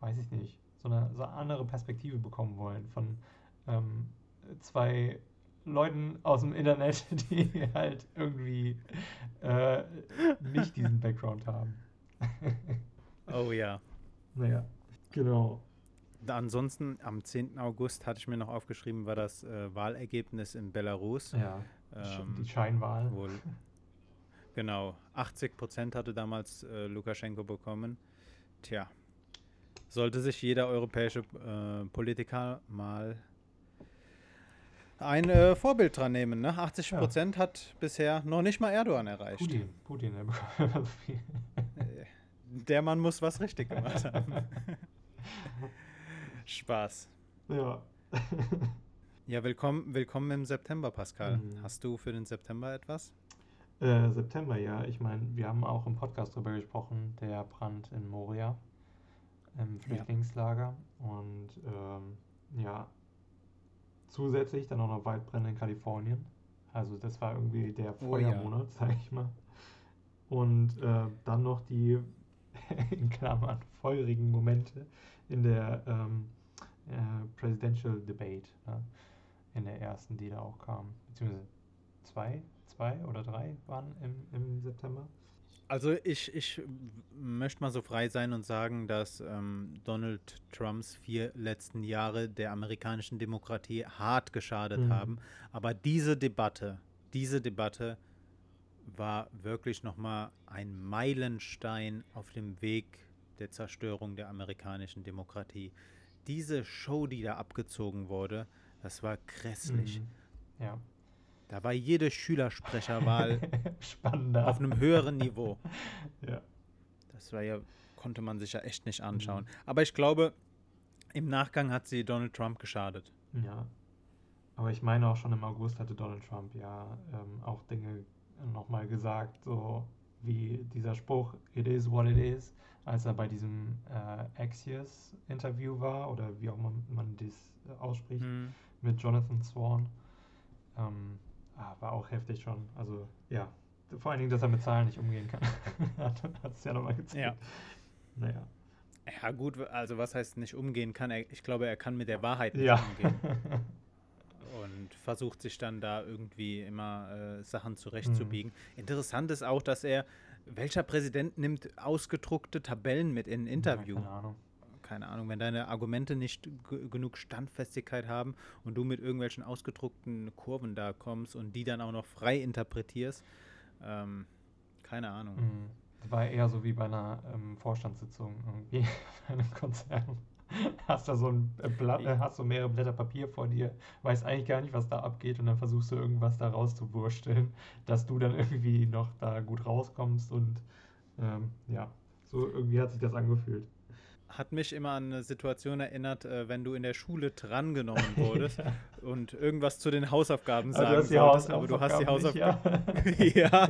Speaker 2: weiß ich nicht, so eine, so eine andere Perspektive bekommen wollen von ähm, zwei Leuten aus dem Internet, die halt irgendwie äh, nicht diesen Background haben.
Speaker 1: Oh ja.
Speaker 2: naja, genau.
Speaker 1: Ansonsten am 10. August hatte ich mir noch aufgeschrieben, war das äh, Wahlergebnis in Belarus.
Speaker 2: Ja,
Speaker 1: Ähm,
Speaker 2: die Scheinwahl.
Speaker 1: Wohl. Genau, 80 Prozent hatte damals äh, Lukaschenko bekommen. Tja, sollte sich jeder europäische äh, Politiker mal ein äh, Vorbild dran nehmen. Ne? 80
Speaker 2: Ja.
Speaker 1: Prozent hat bisher noch nicht mal Erdogan erreicht.
Speaker 2: Putin, Putin, der
Speaker 1: Mann muss was richtig gemacht haben. Spaß.
Speaker 2: Ja.
Speaker 1: Ja, willkommen, willkommen im September, Pascal.
Speaker 2: Mhm.
Speaker 1: Hast du für den September etwas?
Speaker 2: äh, September, ja. Ich meine, wir haben auch im Podcast drüber gesprochen, der Brand in Moria, im Flüchtlingslager. Und ähm, ja, zusätzlich dann auch noch Waldbrände in Kalifornien. Also das war irgendwie der
Speaker 1: Oh ja.
Speaker 2: Feuermonat, sag ich mal. Und äh, dann noch die, in Klammern, feurigen Momente in der ähm, äh, Presidential Debate, ne? in der ersten, die da auch kam. Beziehungsweise zwei, zwei oder drei waren im, im September.
Speaker 1: Also ich, ich möchte mal so frei sein und sagen, dass ähm, Donald Trumps vier letzten Jahre der amerikanischen Demokratie hart geschadet
Speaker 2: Mhm.
Speaker 1: haben. Aber diese Debatte, diese Debatte war wirklich nochmal ein Meilenstein auf dem Weg der Zerstörung der amerikanischen Demokratie. Diese Show, die da abgezogen wurde, das war grässlich.
Speaker 2: Mhm. Ja.
Speaker 1: Da war jede Schülersprecherwahl
Speaker 2: Spannender.
Speaker 1: auf einem höheren Niveau.
Speaker 2: ja.
Speaker 1: Das war ja, konnte man sich ja echt nicht anschauen.
Speaker 2: Mhm.
Speaker 1: Aber ich glaube, im Nachgang hat sie Donald Trump geschadet.
Speaker 2: Ja. Aber ich meine auch schon im August hatte Donald Trump ja ähm, auch Dinge nochmal gesagt, so wie dieser Spruch, it is what it is, als er bei diesem äh, Axios-Interview war oder wie auch man, man das äh, ausspricht,
Speaker 1: Hm.
Speaker 2: mit Jonathan Swan. Ähm, war auch heftig schon. Also ja, vor allen Dingen, dass er mit Zahlen nicht umgehen kann. hat es ja nochmal gezeigt.
Speaker 1: Ja.
Speaker 2: Naja.
Speaker 1: Ja, gut, also was heißt nicht umgehen kann? Er, ich glaube, er kann mit der Wahrheit nicht
Speaker 2: Ja.
Speaker 1: umgehen und versucht sich dann da irgendwie immer äh, Sachen zurechtzubiegen.
Speaker 2: Mhm.
Speaker 1: Interessant ist auch, dass er, welcher Präsident nimmt ausgedruckte Tabellen mit in ein Interview?
Speaker 2: Ja, keine Ahnung.
Speaker 1: Keine Ahnung, wenn deine Argumente nicht genug Standfestigkeit haben und du mit irgendwelchen ausgedruckten Kurven da kommst und die dann auch noch frei interpretierst, ähm, keine Ahnung.
Speaker 2: Mhm. Das war eher so wie bei einer ähm, Vorstandssitzung irgendwie bei einem Konzern. Hast da so ein Blatt, äh, hast so mehrere Blätter Papier vor dir, weißt eigentlich gar nicht, was da abgeht und dann versuchst du irgendwas da rauszuwursteln, dass du dann irgendwie noch da gut rauskommst und ähm, ja, so irgendwie hat sich das angefühlt
Speaker 1: hat mich immer an eine Situation erinnert, äh, wenn du in der Schule drangenommen wurdest ja. und irgendwas zu den Hausaufgaben sagen also solltest, aber du hast die Hausaufgaben. Nicht, ja. ja.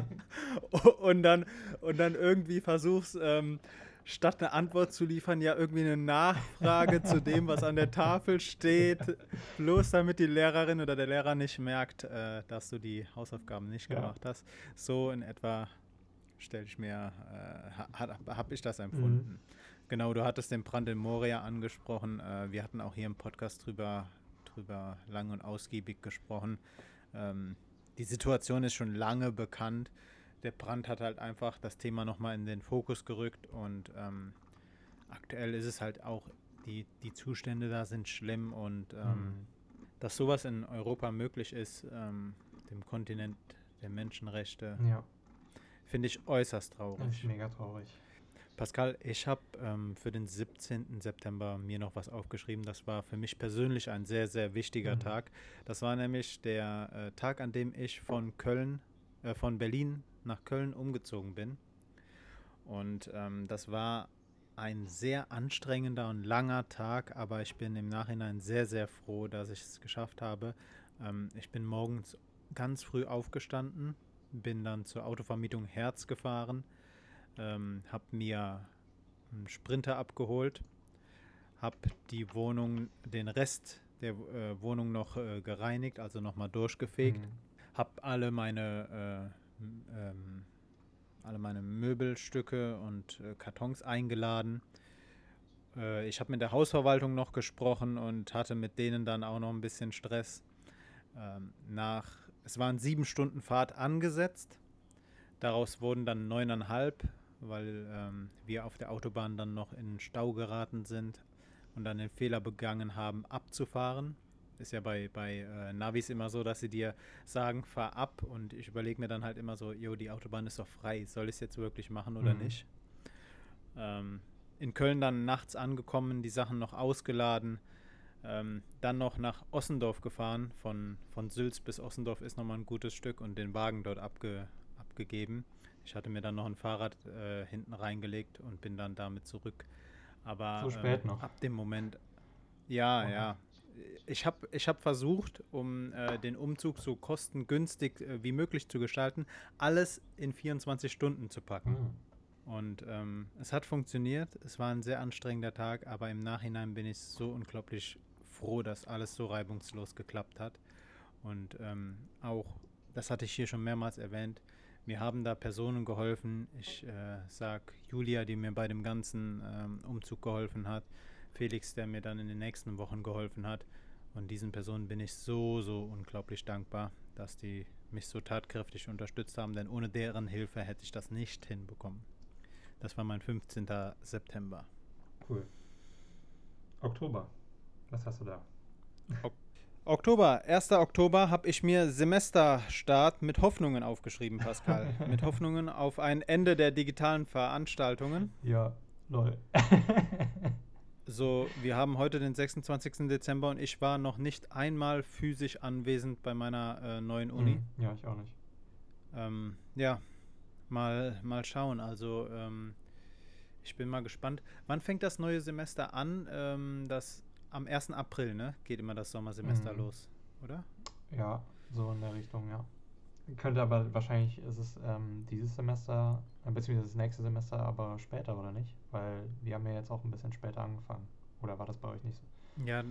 Speaker 1: Und dann, und dann irgendwie versuchst, ähm, statt eine Antwort zu liefern, ja irgendwie eine Nachfrage zu dem, was an der Tafel steht, bloß damit die Lehrerin oder der Lehrer nicht merkt, äh, dass du die Hausaufgaben nicht ja. gemacht hast. So in etwa stelle ich mir, äh, habe ich das empfunden. Mhm. Genau, du hattest den Brand in Moria angesprochen. Äh, wir hatten auch hier im Podcast drüber, drüber lang und ausgiebig gesprochen. Ähm, die Situation ist schon lange bekannt. Der Brand hat halt einfach das Thema nochmal in den Fokus gerückt und ähm, aktuell ist es halt auch, die, die Zustände da sind schlimm und ähm, mhm. dass sowas in Europa möglich ist, ähm, dem Kontinent der Menschenrechte, ja. finde ich äußerst traurig.
Speaker 2: Das ist mega traurig.
Speaker 1: Pascal, ich habe ähm, für den 17. September mir noch was aufgeschrieben. Das war für mich persönlich ein sehr, sehr wichtiger mhm. Tag. Das war nämlich der äh, Tag, an dem ich von Köln, äh, von Berlin nach Köln umgezogen bin. Und ähm, das war ein sehr anstrengender und langer Tag, aber ich bin im Nachhinein sehr, sehr froh, dass ich es geschafft habe. Ähm, ich bin morgens ganz früh aufgestanden, bin dann zur Autovermietung Herz gefahren ähm, habe mir einen Sprinter abgeholt, habe die Wohnung, den Rest der äh, Wohnung noch äh, gereinigt, also nochmal durchgefegt, mhm. habe alle meine äh, ähm, alle meine Möbelstücke und äh, Kartons eingeladen. Äh, ich habe mit der Hausverwaltung noch gesprochen und hatte mit denen dann auch noch ein bisschen Stress. Ähm, nach, es waren sieben Stunden Fahrt angesetzt. Daraus wurden dann neuneinhalb weil ähm, wir auf der Autobahn dann noch in Stau geraten sind und dann den Fehler begangen haben, abzufahren. Ist ja bei, bei äh, Navis immer so, dass sie dir sagen, fahr ab und ich überlege mir dann halt immer so, jo, die Autobahn ist doch frei, soll ich es jetzt wirklich machen oder mhm. nicht? Ähm, in Köln dann nachts angekommen, die Sachen noch ausgeladen, ähm, dann noch nach Ossendorf gefahren, von, von Sülz bis Ossendorf ist nochmal ein gutes Stück und den Wagen dort abge, abgegeben. Ich hatte mir dann noch ein Fahrrad äh, hinten reingelegt und bin dann damit zurück. Aber
Speaker 2: so spät ähm, noch.
Speaker 1: ab dem Moment, ja, okay. ja. Ich habe ich hab versucht, um äh, den Umzug so kostengünstig äh, wie möglich zu gestalten, alles in 24 Stunden zu packen. Mhm. Und ähm, es hat funktioniert. Es war ein sehr anstrengender Tag, aber im Nachhinein bin ich so unglaublich froh, dass alles so reibungslos geklappt hat. Und ähm, auch, das hatte ich hier schon mehrmals erwähnt, mir haben da Personen geholfen. Ich äh, sage Julia, die mir bei dem ganzen ähm, Umzug geholfen hat. Felix, der mir dann in den nächsten Wochen geholfen hat. Und diesen Personen bin ich so, so unglaublich dankbar, dass die mich so tatkräftig unterstützt haben, denn ohne deren Hilfe hätte ich das nicht hinbekommen. Das war mein 15. September.
Speaker 2: Cool. Oktober. Was hast du da?
Speaker 1: Ok Oktober, 1. Oktober habe ich mir Semesterstart mit Hoffnungen aufgeschrieben, Pascal. mit Hoffnungen auf ein Ende der digitalen Veranstaltungen.
Speaker 2: Ja, lol.
Speaker 1: so, wir haben heute den 26. Dezember und ich war noch nicht einmal physisch anwesend bei meiner äh, neuen Uni.
Speaker 2: Mhm. Ja, ich auch nicht.
Speaker 1: Ähm, ja, mal, mal schauen. Also, ähm, ich bin mal gespannt. Wann fängt das neue Semester an? Ähm, das am 1. April, ne? Geht immer das Sommersemester mhm. los, oder?
Speaker 2: Ja, so in der Richtung, ja. Könnte aber wahrscheinlich ist es ähm, dieses Semester, äh, beziehungsweise das nächste Semester, aber später, oder nicht? Weil wir haben ja jetzt auch ein bisschen später angefangen. Oder war das bei euch nicht so?
Speaker 1: Ja,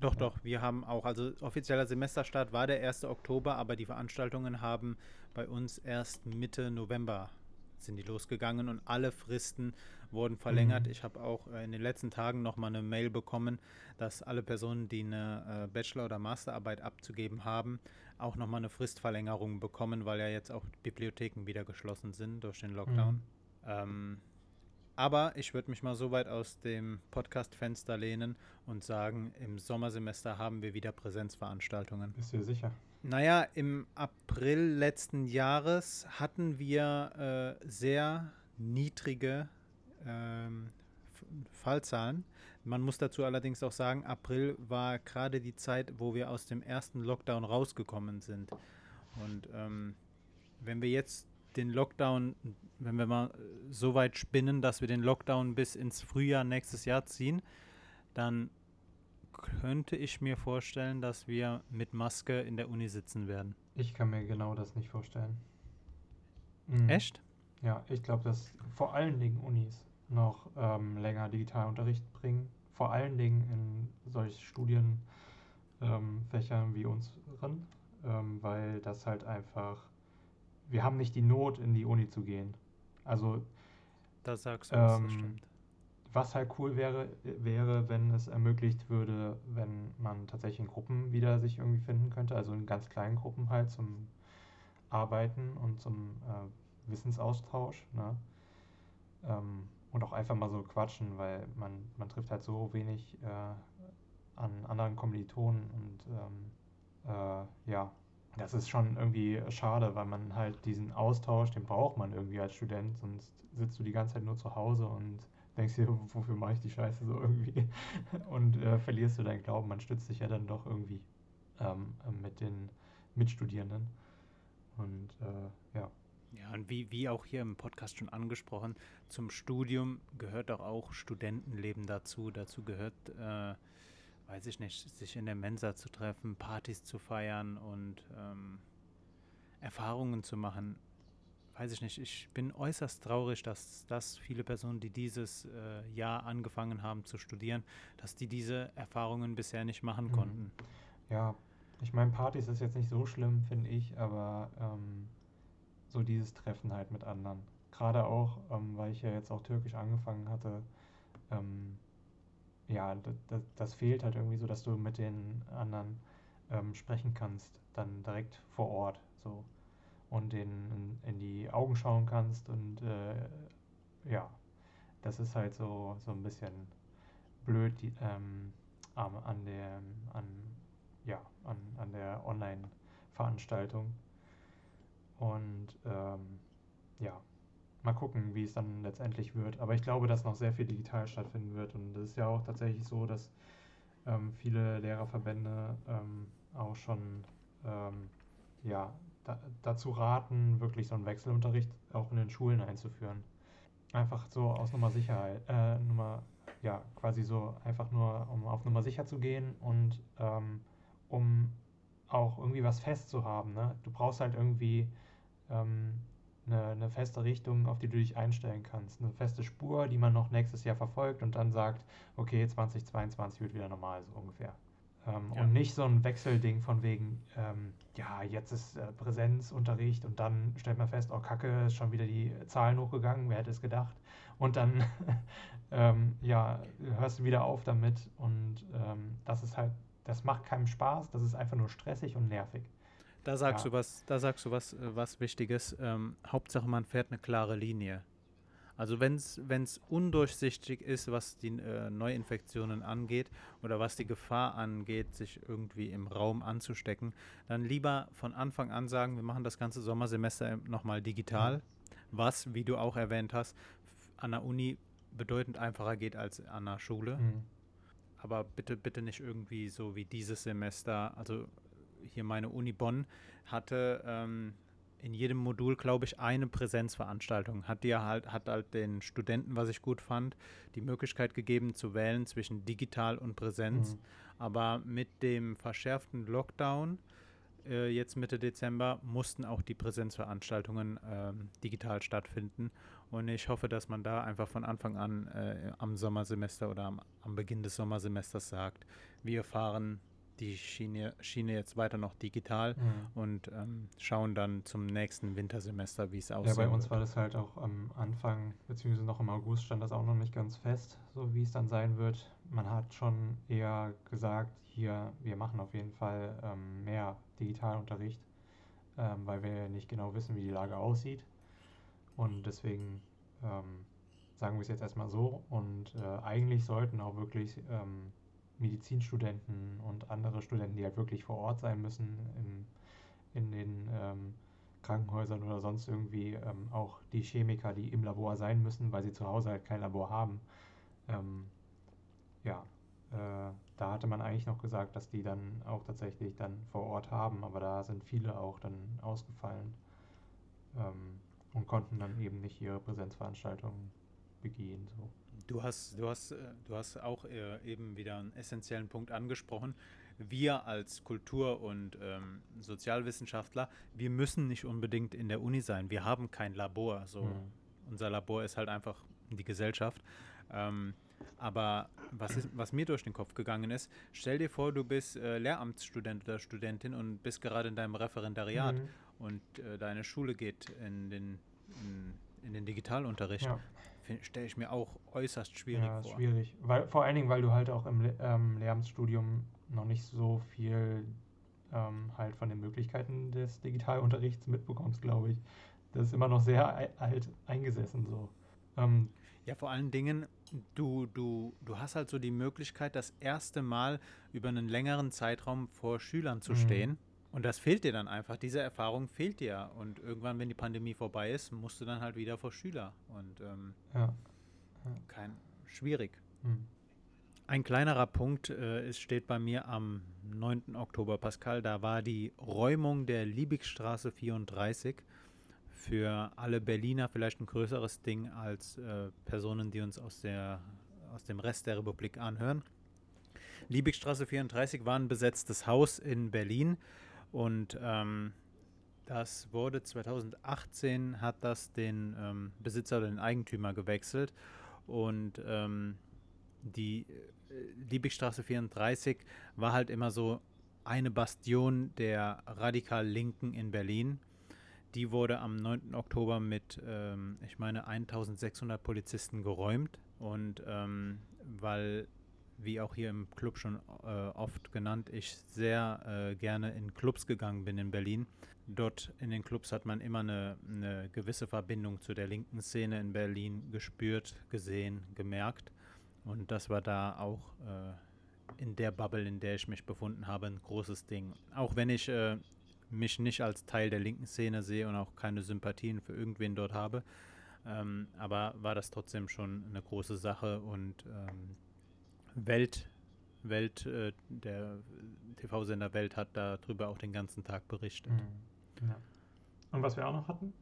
Speaker 1: doch, ja. doch. Wir haben auch, also offizieller Semesterstart war der 1. Oktober, aber die Veranstaltungen haben bei uns erst Mitte November sind die losgegangen und alle Fristen wurden verlängert. Mhm. Ich habe auch äh, in den letzten Tagen nochmal eine Mail bekommen, dass alle Personen, die eine äh, Bachelor- oder Masterarbeit abzugeben haben, auch nochmal eine Fristverlängerung bekommen, weil ja jetzt auch Bibliotheken wieder geschlossen sind durch den Lockdown. Mhm. Ähm, Aber ich würde mich mal so weit aus dem Podcast-Fenster lehnen und sagen, im Sommersemester haben wir wieder Präsenzveranstaltungen.
Speaker 2: Bist du dir sicher?
Speaker 1: Naja, im April letzten Jahres hatten wir äh, sehr niedrige ähm, Fallzahlen. Man muss dazu allerdings auch sagen, April war gerade die Zeit, wo wir aus dem ersten Lockdown rausgekommen sind. Und ähm, wenn wir jetzt den Lockdown, wenn wir mal so weit spinnen, dass wir den Lockdown bis ins Frühjahr nächstes Jahr ziehen, dann könnte ich mir vorstellen, dass wir mit Maske in der Uni sitzen werden.
Speaker 2: Ich kann mir genau das nicht vorstellen.
Speaker 1: Mhm. Echt?
Speaker 2: Ja, ich glaube, dass vor allen Dingen Unis noch ähm, länger Digitalunterricht bringen. Vor allen Dingen in solchen Studienfächern ähm, wie unseren, ähm, weil das halt einfach, wir haben nicht die Not, in die Uni zu gehen. Also,
Speaker 1: da sagst du, das ähm, stimmt.
Speaker 2: Was halt cool wäre, wäre, wenn es ermöglicht würde, wenn man tatsächlich in Gruppen wieder sich irgendwie finden könnte, also in ganz kleinen Gruppen halt zum Arbeiten und zum äh, Wissensaustausch. Ne? Ähm, und auch einfach mal so quatschen, weil man, man trifft halt so wenig äh, an anderen Kommilitonen und ähm, äh, ja, das ist schon irgendwie schade, weil man halt diesen Austausch, den braucht man irgendwie als Student, sonst sitzt du die ganze Zeit nur zu Hause und denkst dir, wofür mache ich die Scheiße so irgendwie und äh, verlierst du deinen Glauben. Man stützt sich ja dann doch irgendwie ähm, mit den Mitstudierenden und äh, ja.
Speaker 1: Ja, und wie, wie auch hier im Podcast schon angesprochen, zum Studium gehört doch auch Studentenleben dazu. Dazu gehört, äh, weiß ich nicht, sich in der Mensa zu treffen, Partys zu feiern und ähm, Erfahrungen zu machen. Weiß ich nicht, ich bin äußerst traurig, dass, dass viele Personen, die dieses äh, Jahr angefangen haben zu studieren, dass die diese Erfahrungen bisher nicht machen mhm. konnten.
Speaker 2: Ja, ich meine, Partys ist jetzt nicht so schlimm, finde ich, aber ähm so dieses Treffen halt mit anderen. Gerade auch, ähm, weil ich ja jetzt auch Türkisch angefangen hatte, ähm, ja, das, das fehlt halt irgendwie so, dass du mit den anderen ähm, sprechen kannst, dann direkt vor Ort so und in, in, die Augen schauen kannst und äh, ja, das ist halt so, so ein bisschen blöd die, ähm, an der an, ja, an, an der Online-Veranstaltung. Und ähm, ja, mal gucken, wie es dann letztendlich wird. Aber ich glaube, dass noch sehr viel digital stattfinden wird. Und es ist ja auch tatsächlich so, dass ähm, viele Lehrerverbände ähm, auch schon ähm, ja, da, dazu raten, wirklich so einen Wechselunterricht auch in den Schulen einzuführen. Einfach so aus Nummer Sicherheit, äh, Nummer, ja, quasi so einfach nur, um auf Nummer sicher zu gehen und ähm, um auch irgendwie was fest zu haben. Ne? Du brauchst halt irgendwie ähm, eine, eine, feste Richtung, auf die du dich einstellen kannst. Eine feste Spur, die man noch nächstes Jahr verfolgt und dann sagt, okay, 2022 wird wieder normal, so ungefähr. Ähm, ja. Und nicht so ein Wechselding von wegen, ähm, ja, jetzt ist äh, Präsenzunterricht und dann stellt man fest, oh Kacke, ist schon wieder die Zahlen hochgegangen, wer hätte es gedacht? Und dann, ähm, ja, hörst du wieder auf damit und ähm, das ist halt, das macht keinen Spaß, das ist einfach nur stressig und nervig.
Speaker 1: Da sagst ja. du was, da sagst du was, äh, was Wichtiges. Ähm, Hauptsache man fährt eine klare Linie. Also wenn es undurchsichtig ist, was die äh, Neuinfektionen angeht oder was die Gefahr angeht, sich irgendwie im Raum anzustecken, dann lieber von Anfang an sagen, wir machen das ganze Sommersemester nochmal digital, mhm. was, wie du auch erwähnt hast, an der Uni bedeutend einfacher geht als an der Schule. Mhm. Aber bitte, bitte nicht irgendwie so wie dieses Semester, also hier meine Uni Bonn hatte ähm, in jedem Modul, glaube ich, eine Präsenzveranstaltung. Hat dir halt, hat halt den Studenten, was ich gut fand, die Möglichkeit gegeben zu wählen zwischen digital und Präsenz. Mhm. Aber mit dem verschärften Lockdown äh, jetzt Mitte Dezember mussten auch die Präsenzveranstaltungen äh, digital stattfinden. Und ich hoffe, dass man da einfach von Anfang an äh, am Sommersemester oder am, am Beginn des Sommersemesters sagt, wir fahren die Schiene, Schiene jetzt weiter noch digital mhm. und ähm, schauen dann zum nächsten Wintersemester, wie es aussieht.
Speaker 2: Ja, bei uns war das halt auch am Anfang, beziehungsweise noch im August stand das auch noch nicht ganz fest, so wie es dann sein wird. Man hat schon eher gesagt, hier, wir machen auf jeden Fall ähm, mehr Digitalunterricht, ähm, weil wir nicht genau wissen, wie die Lage aussieht. Und deswegen, ähm, sagen wir es jetzt erstmal so. Und äh, eigentlich sollten auch wirklich ähm, Medizinstudenten und andere Studenten, die halt wirklich vor Ort sein müssen, in, in den ähm, Krankenhäusern oder sonst irgendwie, ähm, auch die Chemiker, die im Labor sein müssen, weil sie zu Hause halt kein Labor haben. Ähm, ja, äh, da hatte man eigentlich noch gesagt, dass die dann auch tatsächlich dann vor Ort haben, aber da sind viele auch dann ausgefallen ähm, und konnten dann eben nicht ihre Präsenzveranstaltungen begehen. So.
Speaker 1: Du hast, du hast, äh, du hast auch äh, eben wieder einen essentiellen Punkt angesprochen. Wir als Kultur- und ähm, Sozialwissenschaftler, wir müssen nicht unbedingt in der Uni sein. Wir haben kein Labor. So. Mhm. Unser Labor ist halt einfach die Gesellschaft. Ähm, aber was, ist, was mir durch den Kopf gegangen ist, stell dir vor, du bist äh, Lehramtsstudent oder Studentin und bist gerade in deinem Referendariat mhm. und äh, deine Schule geht in den, in, in den Digitalunterricht. Ja. Stelle ich mir auch äußerst schwierig ja, vor.
Speaker 2: schwierig. Weil, vor allen Dingen, weil du halt auch im ähm, Lehramtsstudium noch nicht so viel ähm, halt von den Möglichkeiten des Digitalunterrichts mitbekommst, glaube ich. Das ist immer noch sehr alt eingesessen so.
Speaker 1: Ähm, ja, vor allen Dingen, du, du, du hast halt so die Möglichkeit, das erste Mal über einen längeren Zeitraum vor Schülern zu mhm. stehen. Und das fehlt dir dann einfach. Diese Erfahrung fehlt dir. Und irgendwann, wenn die Pandemie vorbei ist, musst du dann halt wieder vor Schüler. Und ähm, ja. ja. kein schwierig. Mhm. Ein kleinerer Punkt äh, es steht bei mir am 9. Oktober, Pascal. Da war die Räumung der Liebigstraße 34 für alle Berliner vielleicht ein größeres Ding als äh, Personen, die uns aus, der, aus dem Rest der Republik anhören. Liebigstraße 34 war ein besetztes Haus in Berlin und ähm, das wurde 2018, hat das den ähm, Besitzer oder den Eigentümer gewechselt und ähm, die äh, Liebigstraße 34 war halt immer so eine Bastion der radikal Linken in Berlin die wurde am 9. Oktober mit, ähm, ich meine, 1600 Polizisten geräumt. Und ähm, weil, wie auch hier im Club schon äh, oft genannt, ich sehr äh, gerne in Clubs gegangen bin in Berlin. Dort in den Clubs hat man immer eine, eine gewisse Verbindung zu der linken Szene in Berlin gespürt, gesehen, gemerkt. Und das war da auch äh, in der Bubble, in der ich mich befunden habe, ein großes Ding. Auch wenn ich äh, mich nicht als Teil der linken Szene sehe und auch keine Sympathien für irgendwen dort habe. Ähm, aber war das trotzdem schon eine große Sache und ähm, Welt, Welt, äh, der TV-Sender Welt hat darüber auch den ganzen Tag berichtet. Mhm.
Speaker 2: Ja. Und was wir auch noch hatten?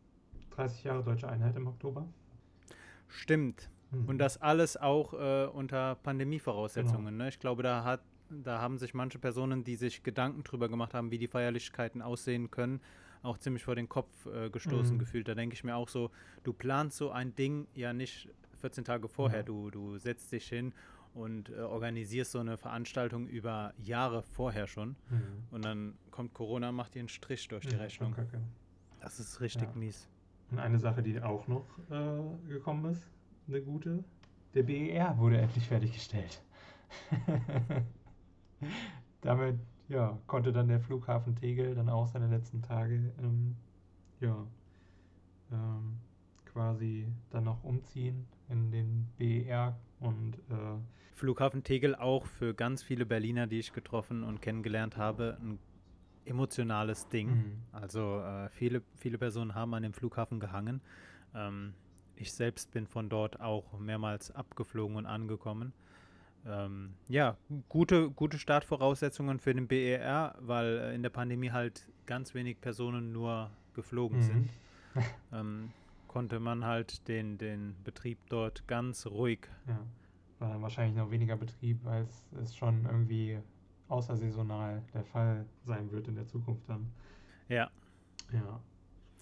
Speaker 2: 30 Jahre Deutsche Einheit im Oktober.
Speaker 1: Stimmt. Mhm. Und das alles auch äh, unter Pandemievoraussetzungen. Genau. Ne? Ich glaube, da hat da haben sich manche Personen, die sich Gedanken drüber gemacht haben, wie die Feierlichkeiten aussehen können, auch ziemlich vor den Kopf äh, gestoßen mhm. gefühlt. Da denke ich mir auch so, du planst so ein Ding ja nicht 14 Tage vorher. Ja. Du, du setzt dich hin und äh, organisierst so eine Veranstaltung über Jahre vorher schon. Mhm. Und dann kommt Corona und macht dir einen Strich durch die Rechnung. Das ist richtig ja. mies.
Speaker 2: Und eine Sache, die auch noch äh, gekommen ist, eine gute, der BER wurde endlich fertiggestellt. Damit ja, konnte dann der Flughafen Tegel dann auch seine letzten Tage ähm, ja, ähm, quasi dann noch umziehen in den BER und äh,
Speaker 1: Flughafen Tegel auch für ganz viele Berliner, die ich getroffen und kennengelernt habe, ein emotionales Ding. Mhm. Also äh, viele, viele Personen haben an dem Flughafen gehangen. Ähm, ich selbst bin von dort auch mehrmals abgeflogen und angekommen ähm, ja, gute, gute Startvoraussetzungen für den BER, weil äh, in der Pandemie halt ganz wenig Personen nur geflogen mhm. sind. ähm, konnte man halt den, den Betrieb dort ganz ruhig.
Speaker 2: Ja, war dann wahrscheinlich noch weniger Betrieb, weil es, schon irgendwie außersaisonal der Fall sein wird in der Zukunft dann.
Speaker 1: Ja.
Speaker 2: Ja.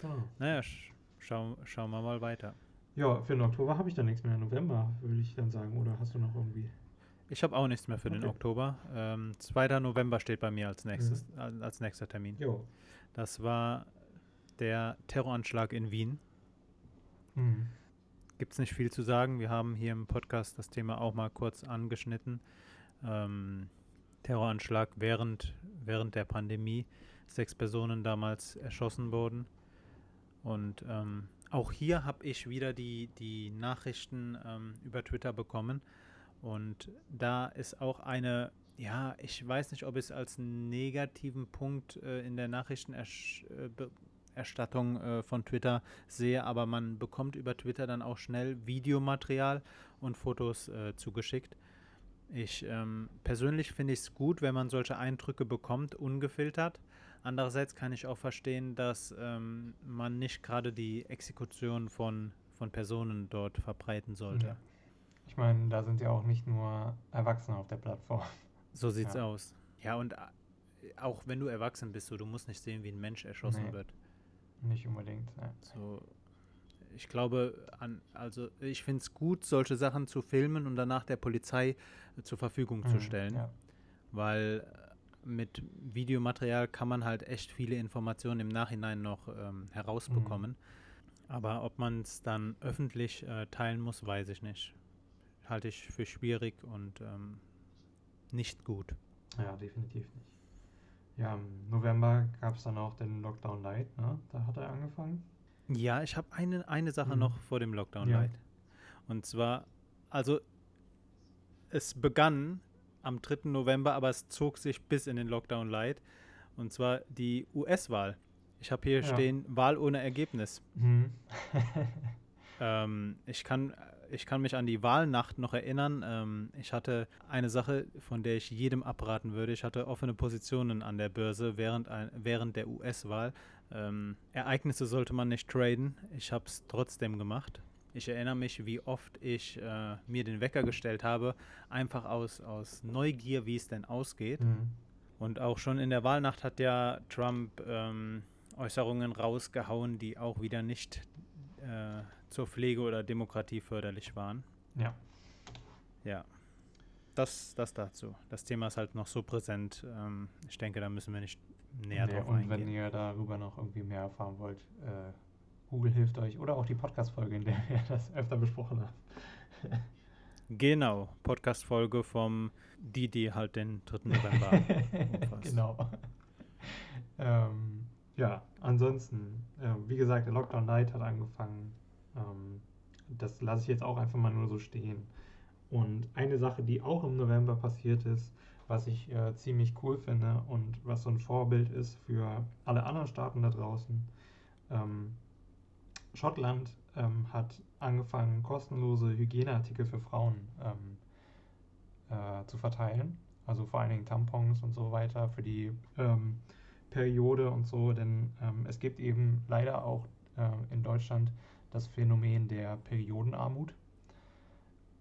Speaker 1: Oh. Naja, sch schau, schauen wir mal weiter.
Speaker 2: Ja, für den Oktober habe ich dann nichts mehr. November würde ich dann sagen. Oder hast du noch irgendwie?
Speaker 1: Ich habe auch nichts mehr für okay. den Oktober. Ähm, 2. November steht bei mir als nächstes, mhm. als nächster Termin. Jo. Das war der Terroranschlag in Wien. Mhm. Gibt es nicht viel zu sagen. Wir haben hier im Podcast das Thema auch mal kurz angeschnitten. Ähm, Terroranschlag während, während der Pandemie. Sechs Personen damals erschossen wurden. Und ähm, Auch hier habe ich wieder die, die Nachrichten ähm, über Twitter bekommen. Und da ist auch eine, ja, ich weiß nicht, ob ich es als negativen Punkt äh, in der Nachrichtenerstattung äh, äh, von Twitter sehe, aber man bekommt über Twitter dann auch schnell Videomaterial und Fotos äh, zugeschickt. Ich ähm, persönlich finde ich es gut, wenn man solche Eindrücke bekommt, ungefiltert. Andererseits kann ich auch verstehen, dass ähm, man nicht gerade die Exekution von, von Personen dort verbreiten sollte. Ja.
Speaker 2: Ich meine, da sind ja auch nicht nur Erwachsene auf der Plattform.
Speaker 1: So sieht's ja. aus. Ja, und äh, auch wenn du erwachsen bist, so, du musst nicht sehen, wie ein Mensch erschossen nee, wird.
Speaker 2: Nicht unbedingt. Ja.
Speaker 1: So, ich glaube, an, also ich finde es gut, solche Sachen zu filmen und danach der Polizei zur Verfügung mhm, zu stellen. Ja. Weil mit Videomaterial kann man halt echt viele Informationen im Nachhinein noch ähm, herausbekommen. Mhm. Aber ob man es dann öffentlich äh, teilen muss, weiß ich nicht. Halte ich für schwierig und ähm, nicht gut.
Speaker 2: Ja, definitiv nicht. Ja, im November gab es dann auch den Lockdown Light, ne? Da hat er angefangen.
Speaker 1: Ja, ich habe eine, eine Sache mhm. noch vor dem Lockdown ja. Light. Und zwar, also es begann am 3. November, aber es zog sich bis in den Lockdown Light. Und zwar die US-Wahl. Ich habe hier ja. stehen, Wahl ohne Ergebnis. Mhm. ähm, ich, kann, ich kann mich an die Wahlnacht noch erinnern. Ähm, ich hatte eine Sache, von der ich jedem abraten würde. Ich hatte offene Positionen an der Börse während, ein, während der US-Wahl. Ähm, Ereignisse sollte man nicht traden. Ich habe es trotzdem gemacht. Ich erinnere mich, wie oft ich äh, mir den Wecker gestellt habe, einfach aus, aus Neugier, wie es denn ausgeht. Mhm. Und auch schon in der Wahlnacht hat ja Trump ähm, Äußerungen rausgehauen, die auch wieder nicht äh, zur Pflege oder Demokratie förderlich waren.
Speaker 2: Ja.
Speaker 1: Ja. Das, das dazu. Das Thema ist halt noch so präsent. Ähm, ich denke, da müssen wir nicht näher nee, drauf
Speaker 2: und
Speaker 1: eingehen.
Speaker 2: Und wenn ihr darüber noch irgendwie mehr erfahren wollt, äh, Google hilft euch oder auch die Podcast-Folge, in der wir das öfter besprochen haben.
Speaker 1: Genau, Podcast-Folge vom die, die halt den 3. November
Speaker 2: Genau. ähm, ja, ansonsten, äh, wie gesagt, der Lockdown Light hat angefangen. Ähm, das lasse ich jetzt auch einfach mal nur so stehen. Und eine Sache, die auch im November passiert ist, was ich äh, ziemlich cool finde und was so ein Vorbild ist für alle anderen Staaten da draußen, ähm, Schottland ähm, hat angefangen, kostenlose Hygieneartikel für Frauen ähm, äh, zu verteilen. Also vor allen Dingen Tampons und so weiter für die ähm, Periode und so. Denn ähm, es gibt eben leider auch äh, in Deutschland das Phänomen der Periodenarmut.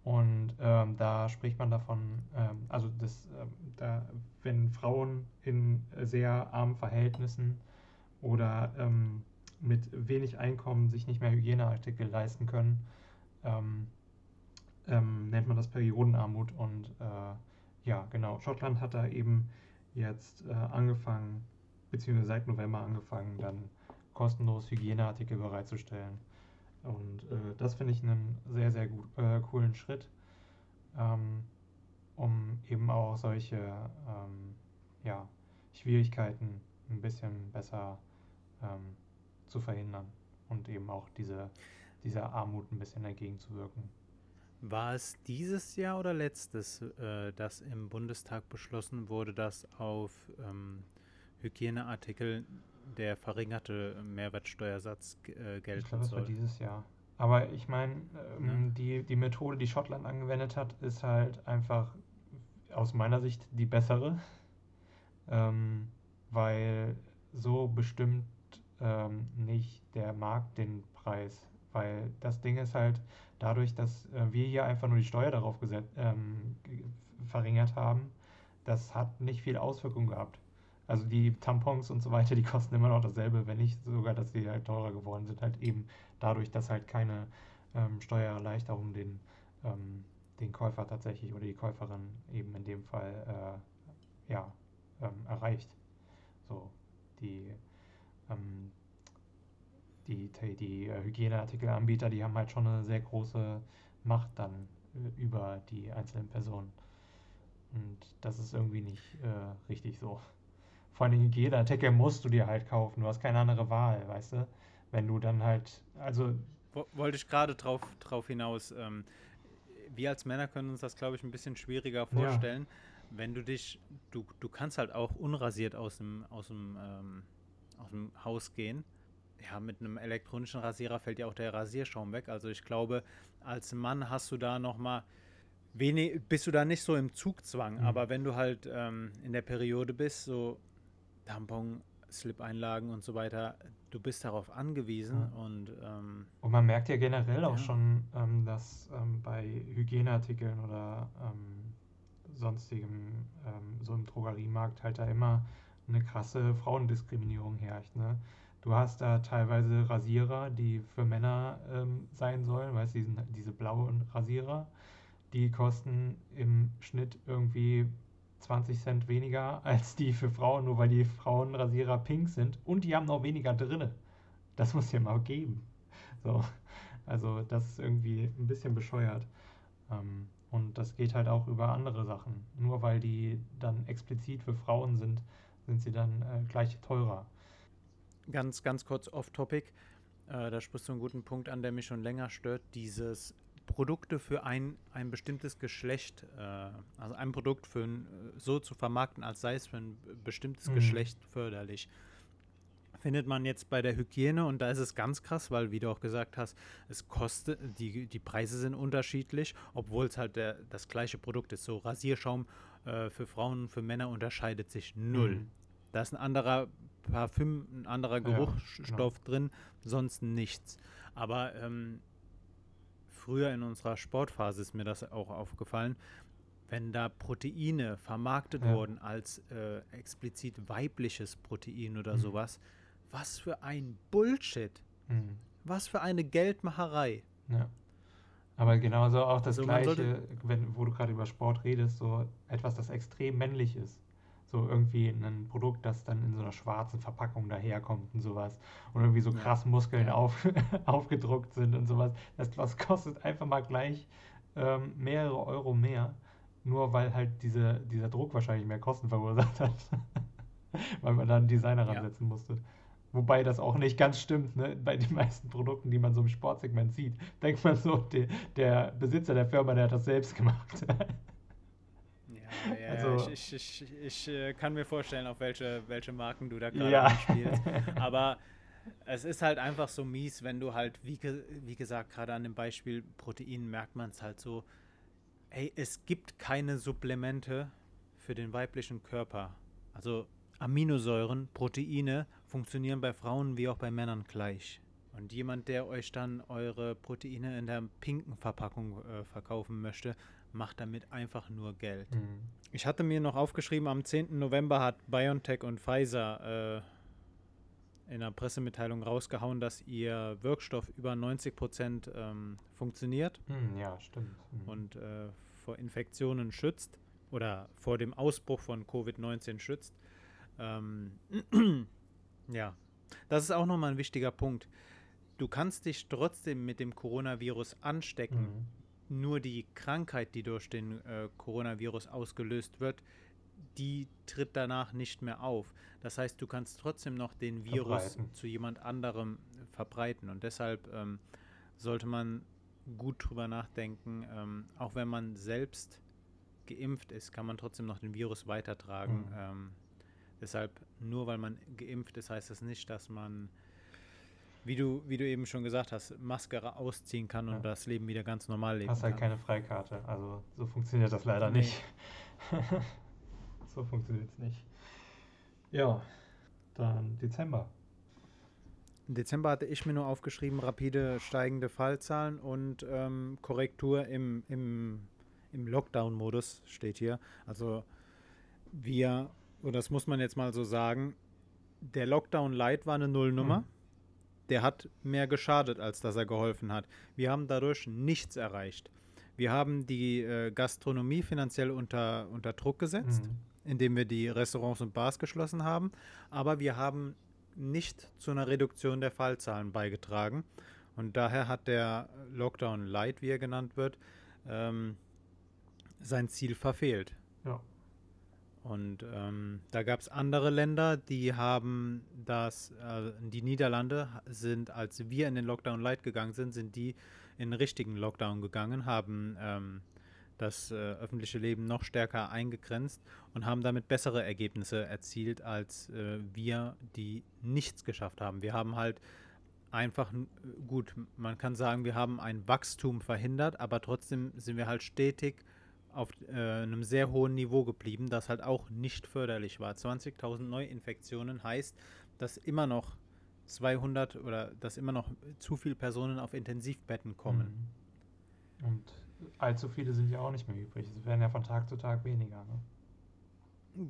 Speaker 2: Und ähm, da spricht man davon, ähm, also das, da, wenn Frauen in sehr armen Verhältnissen oder mit wenig Einkommen sich nicht mehr Hygieneartikel leisten können, ähm, ähm, nennt man das Periodenarmut. Und äh, ja, genau, Schottland hat da eben jetzt äh, angefangen, beziehungsweise seit November angefangen, dann kostenlos Hygieneartikel bereitzustellen. Und äh, das finde ich einen sehr, sehr gut, äh, coolen Schritt, ähm, um eben auch solche ähm, ja, Schwierigkeiten ein bisschen besser ähm, zu verhindern und eben auch diese, dieser Armut ein bisschen entgegenzuwirken.
Speaker 1: War es dieses Jahr oder letztes, äh, dass im Bundestag beschlossen wurde, dass auf ähm, Hygieneartikel der verringerte Mehrwertsteuersatz äh, gelten
Speaker 2: ich glaube,
Speaker 1: soll?
Speaker 2: Das war dieses Jahr. Aber ich meine, ähm, ja. die, die Methode, die Schottland angewendet hat, ist halt einfach aus meiner Sicht die bessere, ähm, weil so bestimmt ähm, nicht der Markt den Preis. Weil das Ding ist halt, dadurch, dass äh, wir hier einfach nur die Steuer darauf ähm, verringert haben, das hat nicht viel Auswirkung gehabt. Also die Tampons und so weiter, die kosten immer noch dasselbe, wenn nicht sogar, dass sie halt teurer geworden sind, halt eben dadurch, dass halt keine ähm, Steuererleichterung den, ähm, den Käufer tatsächlich oder die Käuferin eben in dem Fall äh, ja, ähm, erreicht. So, die ähm, die, die, die äh, Hygieneartikelanbieter, die haben halt schon eine sehr große Macht dann äh, über die einzelnen Personen. Und das ist irgendwie nicht äh, richtig so. Vor allem Hygieneartikel musst du dir halt kaufen. Du hast keine andere Wahl, weißt du? Wenn du dann halt, also.
Speaker 1: Wollte ich gerade drauf, drauf hinaus. Ähm, wir als Männer können uns das, glaube ich, ein bisschen schwieriger vorstellen. Ja. Wenn du dich, du, du kannst halt auch unrasiert aus dem, aus dem, ähm, aus dem Haus gehen. Ja, mit einem elektronischen Rasierer fällt ja auch der Rasierschaum weg. Also ich glaube, als Mann hast du da nochmal wenig, bist du da nicht so im Zugzwang. Mhm. Aber wenn du halt ähm, in der Periode bist, so Tampon, Slip-Einlagen und so weiter, du bist darauf angewiesen ja. und ähm,
Speaker 2: und man merkt ja generell auch schon, ähm, dass ähm, bei Hygieneartikeln oder ähm, sonstigem ähm, so im Drogeriemarkt halt da immer eine krasse Frauendiskriminierung herrscht. Ne? Du hast da teilweise Rasierer, die für Männer ähm, sein sollen, weißt du, diese blauen Rasierer, die kosten im Schnitt irgendwie 20 Cent weniger als die für Frauen, nur weil die Frauenrasierer pink sind. Und die haben noch weniger drinne. Das muss ja mal geben. So. Also das ist irgendwie ein bisschen bescheuert. Ähm, und das geht halt auch über andere Sachen. Nur weil die dann explizit für Frauen sind, sind sie dann äh, gleich teurer.
Speaker 1: Ganz, ganz kurz off-topic. Äh, da sprichst du einen guten Punkt an, der mich schon länger stört. Dieses Produkte für ein, ein bestimmtes Geschlecht, äh, also ein Produkt für ein, so zu vermarkten, als sei es für ein bestimmtes mhm. Geschlecht förderlich. Findet man jetzt bei der Hygiene und da ist es ganz krass, weil, wie du auch gesagt hast, es kostet, die, die Preise sind unterschiedlich, obwohl es halt der, das gleiche Produkt ist. So Rasierschaum äh, für Frauen und für Männer unterscheidet sich null. Mhm. Da ist ein anderer Parfüm, ein anderer Geruchsstoff ja, genau. drin, sonst nichts. Aber ähm, früher in unserer Sportphase ist mir das auch aufgefallen, wenn da Proteine vermarktet ja. wurden als äh, explizit weibliches Protein oder mhm. sowas, was für ein Bullshit. Mhm. Was für eine Geldmacherei.
Speaker 2: Ja. Aber genauso auch das also Gleiche, wenn, wo du gerade über Sport redest, so etwas, das extrem männlich ist. So irgendwie ein Produkt, das dann in so einer schwarzen Verpackung daherkommt und sowas. Und irgendwie so krass Muskeln auf, aufgedruckt sind und sowas. Das, das kostet einfach mal gleich ähm, mehrere Euro mehr. Nur weil halt diese, dieser Druck wahrscheinlich mehr Kosten verursacht hat. weil man da einen Designer ransetzen musste. Wobei das auch nicht ganz stimmt, ne? Bei den meisten Produkten, die man so im Sportsegment sieht, denkt man so, der, der Besitzer der Firma, der hat das selbst gemacht.
Speaker 1: Ja, also, ich, ich, ich, ich, äh, kann mir vorstellen, auf welche, welche Marken du da gerade ja. spielst. Aber es ist halt einfach so mies, wenn du halt, wie, wie gesagt, gerade an dem Beispiel Protein merkt man es halt so, ey, es gibt keine Supplemente für den weiblichen Körper. Also Aminosäuren, Proteine funktionieren bei Frauen wie auch bei Männern gleich. Und jemand, der euch dann eure Proteine in der pinken Verpackung äh, verkaufen möchte, macht damit einfach nur Geld. Mhm. Ich hatte mir noch aufgeschrieben, am 10. November hat BioNTech und Pfizer äh, in einer Pressemitteilung rausgehauen, dass ihr Wirkstoff über 90 Prozent ähm, funktioniert.
Speaker 2: Mhm, ja, stimmt.
Speaker 1: Mhm. Und äh, vor Infektionen schützt oder vor dem Ausbruch von Covid-19 schützt. Ähm, ja, das ist auch nochmal ein wichtiger Punkt. Du kannst dich trotzdem mit dem Coronavirus anstecken. Nur die Krankheit, die durch den äh, Coronavirus ausgelöst wird, die tritt danach nicht mehr auf. Das heißt, du kannst trotzdem noch den Virus verbreiten. zu jemand anderem verbreiten. Und deshalb ähm, sollte man gut drüber nachdenken. Ähm, auch wenn man selbst geimpft ist, kann man trotzdem noch den Virus weitertragen. Mhm. Ähm, deshalb, nur weil man geimpft ist, heißt das nicht, dass man wie du, wie du eben schon gesagt hast, Maske ausziehen kann und ja. das Leben wieder ganz normal leben
Speaker 2: Hast halt keine Freikarte. Also so funktioniert das leider nee. nicht. so funktioniert es nicht. Ja, dann Dezember.
Speaker 1: Im Dezember hatte ich mir nur aufgeschrieben, rapide steigende Fallzahlen und ähm, Korrektur im, im, im Lockdown-Modus steht hier. Also wir, und das muss man jetzt mal so sagen, der Lockdown Light war eine Nullnummer. Mhm der hat mehr geschadet, als dass er geholfen hat. Wir haben dadurch nichts erreicht. Wir haben die äh, Gastronomie finanziell unter, unter Druck gesetzt, mhm. indem wir die Restaurants und Bars geschlossen haben. Aber wir haben nicht zu einer Reduktion der Fallzahlen beigetragen. Und daher hat der Lockdown Light, wie er genannt wird, ähm, sein Ziel verfehlt.
Speaker 2: Ja.
Speaker 1: Und ähm, da gab es andere Länder, die haben das, äh, die Niederlande sind, als wir in den Lockdown Light gegangen sind, sind die in den richtigen Lockdown gegangen, haben ähm, das äh, öffentliche Leben noch stärker eingegrenzt und haben damit bessere Ergebnisse erzielt als äh, wir, die nichts geschafft haben. Wir haben halt einfach, gut, man kann sagen, wir haben ein Wachstum verhindert, aber trotzdem sind wir halt stetig auf äh, einem sehr hohen Niveau geblieben, das halt auch nicht förderlich war. 20.000 Neuinfektionen heißt, dass immer noch 200 oder dass immer noch zu viele Personen auf Intensivbetten kommen.
Speaker 2: Mhm. Und allzu viele sind ja auch nicht mehr übrig. Es werden ja von Tag zu Tag weniger. Ne?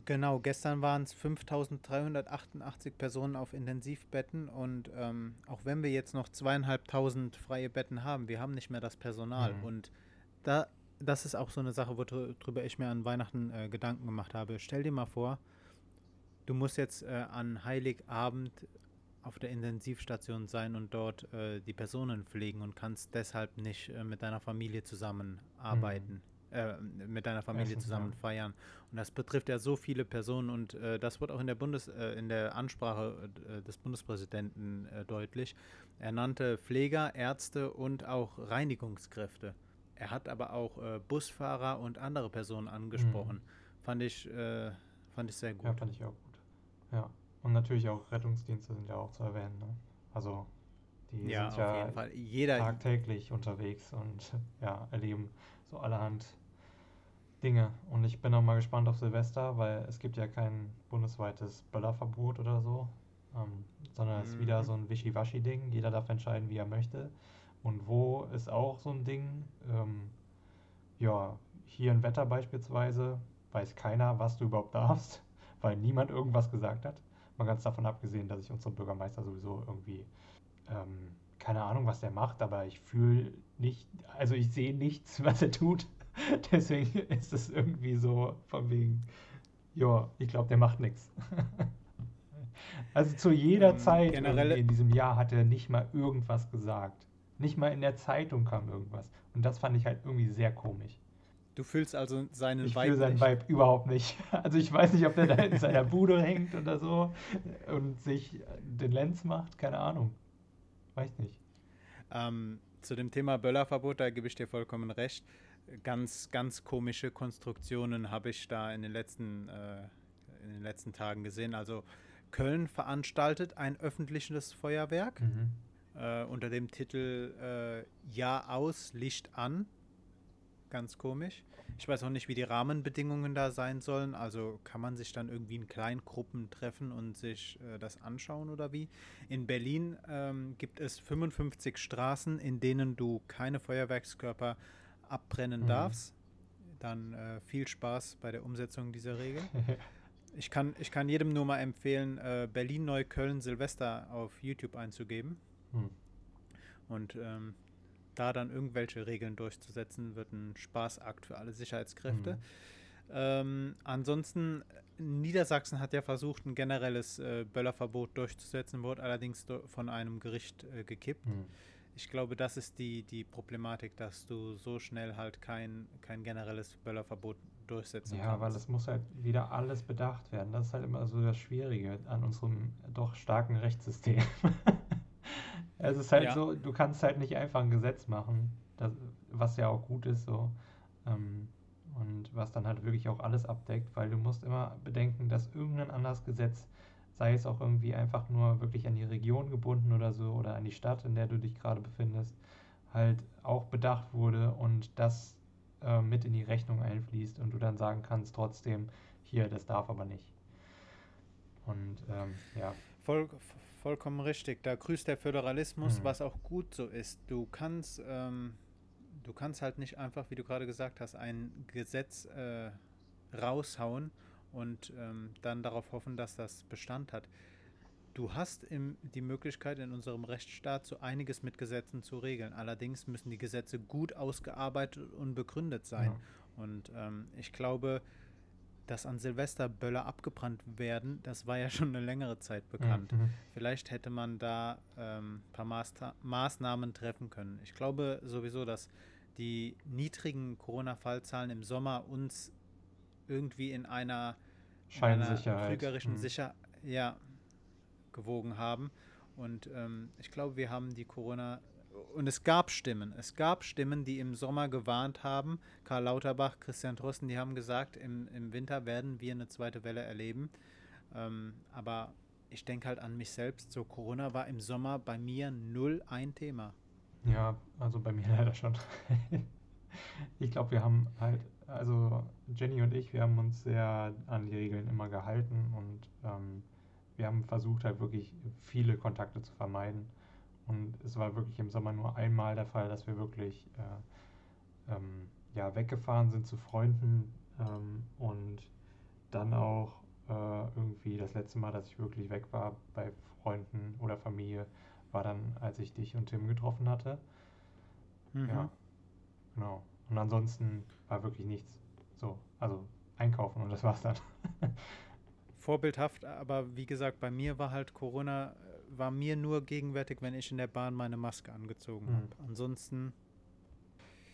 Speaker 1: Genau, gestern waren es 5388 Personen auf Intensivbetten und ähm, auch wenn wir jetzt noch zweieinhalbtausend freie Betten haben, wir haben nicht mehr das Personal. Mhm. Und da, das ist auch so eine Sache, worüber ich mir an Weihnachten äh, Gedanken gemacht habe. Stell dir mal vor, du musst jetzt äh, an Heiligabend auf der Intensivstation sein und dort äh, die Personen pflegen und kannst deshalb nicht äh, mit deiner Familie zusammenarbeiten. Mhm äh, mit deiner Familie Essen, zusammen ja. feiern. Und das betrifft ja so viele Personen und äh, das wird auch in der Bundes äh, in der Ansprache des Bundespräsidenten deutlich. Er nannte Pfleger, Ärzte und auch Reinigungskräfte. Er hat aber auch äh, Busfahrer und andere Personen angesprochen. Mhm. Fand ich fand ich sehr gut.
Speaker 2: Ja, fand ich auch gut. Ja. Und natürlich auch Rettungsdienste sind ja auch zu erwähnen. Ne? Also die ja, sind ja Jeder tagtäglich unterwegs und ja, erleben so allerhand Dinge. Und ich bin auch mal gespannt auf Silvester, weil es gibt ja kein bundesweites Böllerverbot oder so, ähm, sondern es ist wieder mhm. so ein Wischiwaschi-Ding. Jeder darf entscheiden, wie er möchte. Und wo ist auch so ein Ding. Ähm, ja, hier in Wetter beispielsweise weiß keiner, was du überhaupt darfst, weil niemand irgendwas gesagt hat. Mal ganz davon abgesehen, dass ich unseren Bürgermeister sowieso irgendwie, ähm, keine Ahnung, was der macht, aber ich fühle nicht, also ich sehe nichts, was er tut. Deswegen ist es irgendwie so von wegen, ja, ich glaube, der macht nichts. Also zu jeder ähm, Zeit in diesem Jahr hat er nicht mal irgendwas gesagt. Nicht mal in der Zeitung kam irgendwas. Und das fand ich halt irgendwie sehr komisch.
Speaker 1: Du fühlst also seinen
Speaker 2: ich Vibe. Ich fühle seinen nicht. Vibe überhaupt nicht. Also ich weiß nicht, ob der da in seiner Bude hängt oder so und sich den Lenz macht, keine Ahnung. Weiß nicht.
Speaker 1: Ähm, zu dem Thema Böllerverbot, da gebe ich dir vollkommen recht ganz, ganz komische Konstruktionen habe ich da in den letzten, äh, in den letzten Tagen gesehen. Also Köln veranstaltet ein öffentliches Feuerwerk mhm. Äh, unter dem Titel äh, Jahr aus, Licht an. Ganz komisch. Ich weiß auch nicht, wie die Rahmenbedingungen da sein sollen. Also kann man sich dann irgendwie in kleinen Gruppen treffen und sich äh, das anschauen oder wie? In Berlin ähm, gibt es 55 Straßen, in denen du keine Feuerwerkskörper abbrennen mhm. darfst. Dann äh, viel Spaß bei der Umsetzung dieser Regel. ich, kann, ich kann jedem nur mal empfehlen, äh, Berlin-Neukölln Silvester auf YouTube einzugeben. Mhm. Und ähm, da dann irgendwelche Regeln durchzusetzen, wird ein Spaßakt für alle Sicherheitskräfte. Mhm. Ähm, ansonsten, Niedersachsen hat ja versucht, ein generelles äh, Böllerverbot durchzusetzen, wurde allerdings von einem Gericht äh, gekippt. Mhm ich glaube, das ist die, die Problematik, dass du so schnell halt kein, kein generelles Böllerverbot durchsetzen
Speaker 2: ja, kannst. Ja, weil es muss halt wieder alles bedacht werden. Das ist halt immer so das Schwierige an unserem doch starken Rechtssystem. es ist halt ja. so, du kannst halt nicht einfach ein Gesetz machen, das, was ja auch gut ist so. Ähm, und was dann halt wirklich auch alles abdeckt, weil du musst immer bedenken, dass irgendein anderes Gesetz sei es auch irgendwie einfach nur wirklich an die Region gebunden oder so oder an die Stadt, in der du dich gerade befindest, halt auch bedacht wurde und das äh, mit in die Rechnung einfließt und du dann sagen kannst trotzdem, hier, das darf aber nicht. Und ähm, ja.
Speaker 1: Voll, vollkommen richtig. Da grüßt der Föderalismus, mhm. was auch gut so ist. Du kannst, ähm, du kannst halt nicht einfach, wie du gerade gesagt hast, ein Gesetz äh, raushauen und ähm, dann darauf hoffen, dass das Bestand hat. Du hast im, die Möglichkeit, in unserem Rechtsstaat so einiges mit Gesetzen zu regeln. Allerdings müssen die Gesetze gut ausgearbeitet und begründet sein. Ja. Und ähm, ich glaube, dass an Silvester Böller abgebrannt werden, das war ja schon eine längere Zeit bekannt. Mhm. Vielleicht hätte man da ein ähm, paar Maßta Maßnahmen treffen können. Ich glaube sowieso, dass die niedrigen Corona-Fallzahlen im Sommer uns irgendwie in einer
Speaker 2: Scheinsicherheit.
Speaker 1: trügerischen
Speaker 2: Hm.
Speaker 1: Sicher ja, gewogen haben. Und ähm, ich glaube, wir haben die Corona. Und es gab Stimmen. Es gab Stimmen, die im Sommer gewarnt haben. Karl Lauterbach, Christian Drosten, die haben gesagt, im, im Winter werden wir eine zweite Welle erleben. Ähm, aber ich denke halt an mich selbst. So, Corona war im Sommer bei mir null ein Thema.
Speaker 2: Ja, also bei mir leider schon. Ich glaube, wir haben halt, also Jenny und ich, wir haben uns sehr an die Regeln immer gehalten und ähm, wir haben versucht halt wirklich viele Kontakte zu vermeiden. Und es war wirklich im Sommer nur einmal der Fall, dass wir wirklich äh, ähm, ja, weggefahren sind zu Freunden ähm, und dann auch äh, irgendwie das letzte Mal, dass ich wirklich weg war bei Freunden oder Familie, war dann, als ich dich und Tim getroffen hatte.
Speaker 1: Mhm.
Speaker 2: Ja, genau. Und ansonsten war wirklich nichts. So, also einkaufen und das war's dann.
Speaker 1: Vorbildhaft, aber wie gesagt, bei mir war halt Corona, war mir nur gegenwärtig, wenn ich in der Bahn meine Maske angezogen
Speaker 2: Mhm.
Speaker 1: habe. Ansonsten,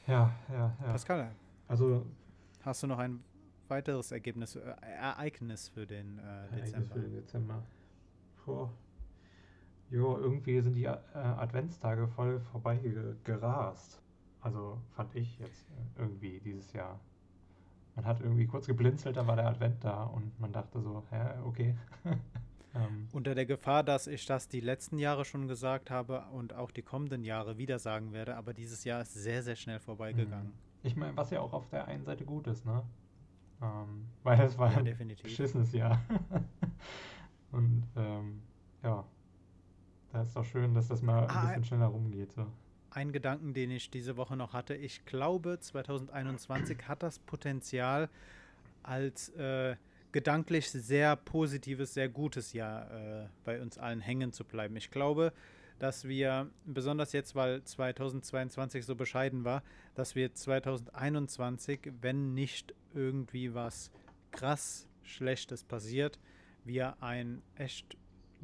Speaker 2: Ja, ja, ja.
Speaker 1: Pascal,
Speaker 2: Also,
Speaker 1: hast du noch ein weiteres Ergebnis, äh, Ereignis für den äh,
Speaker 2: Ereignis
Speaker 1: Dezember?
Speaker 2: für den Dezember. Puh. Jo, irgendwie sind die äh, Adventstage voll vorbei ge- gerast. Also fand ich jetzt äh, irgendwie dieses Jahr. Man hat irgendwie kurz geblinzelt, dann war der Advent da und man dachte so, hä, okay. ähm,
Speaker 1: Unter der Gefahr, dass ich das die letzten Jahre schon gesagt habe und auch die kommenden Jahre wieder sagen werde, aber dieses Jahr ist sehr, sehr schnell vorbeigegangen.
Speaker 2: ich meine, was ja auch auf der einen Seite gut ist, ne? Ähm, weil das war
Speaker 1: Ja,
Speaker 2: ein beschissenes Jahr. und ähm, ja, da ist doch schön, dass das mal ein
Speaker 1: Ah,
Speaker 2: bisschen schneller rumgeht. So.
Speaker 1: Ein Gedanken, den ich diese Woche noch hatte. Ich glaube, 2021 hat das Potenzial als äh, gedanklich sehr positives, sehr gutes Jahr äh, bei uns allen hängen zu bleiben. Ich glaube, dass wir, besonders jetzt, weil 2022 so bescheiden war, dass wir 2021, wenn nicht irgendwie was krass Schlechtes passiert, wir ein echt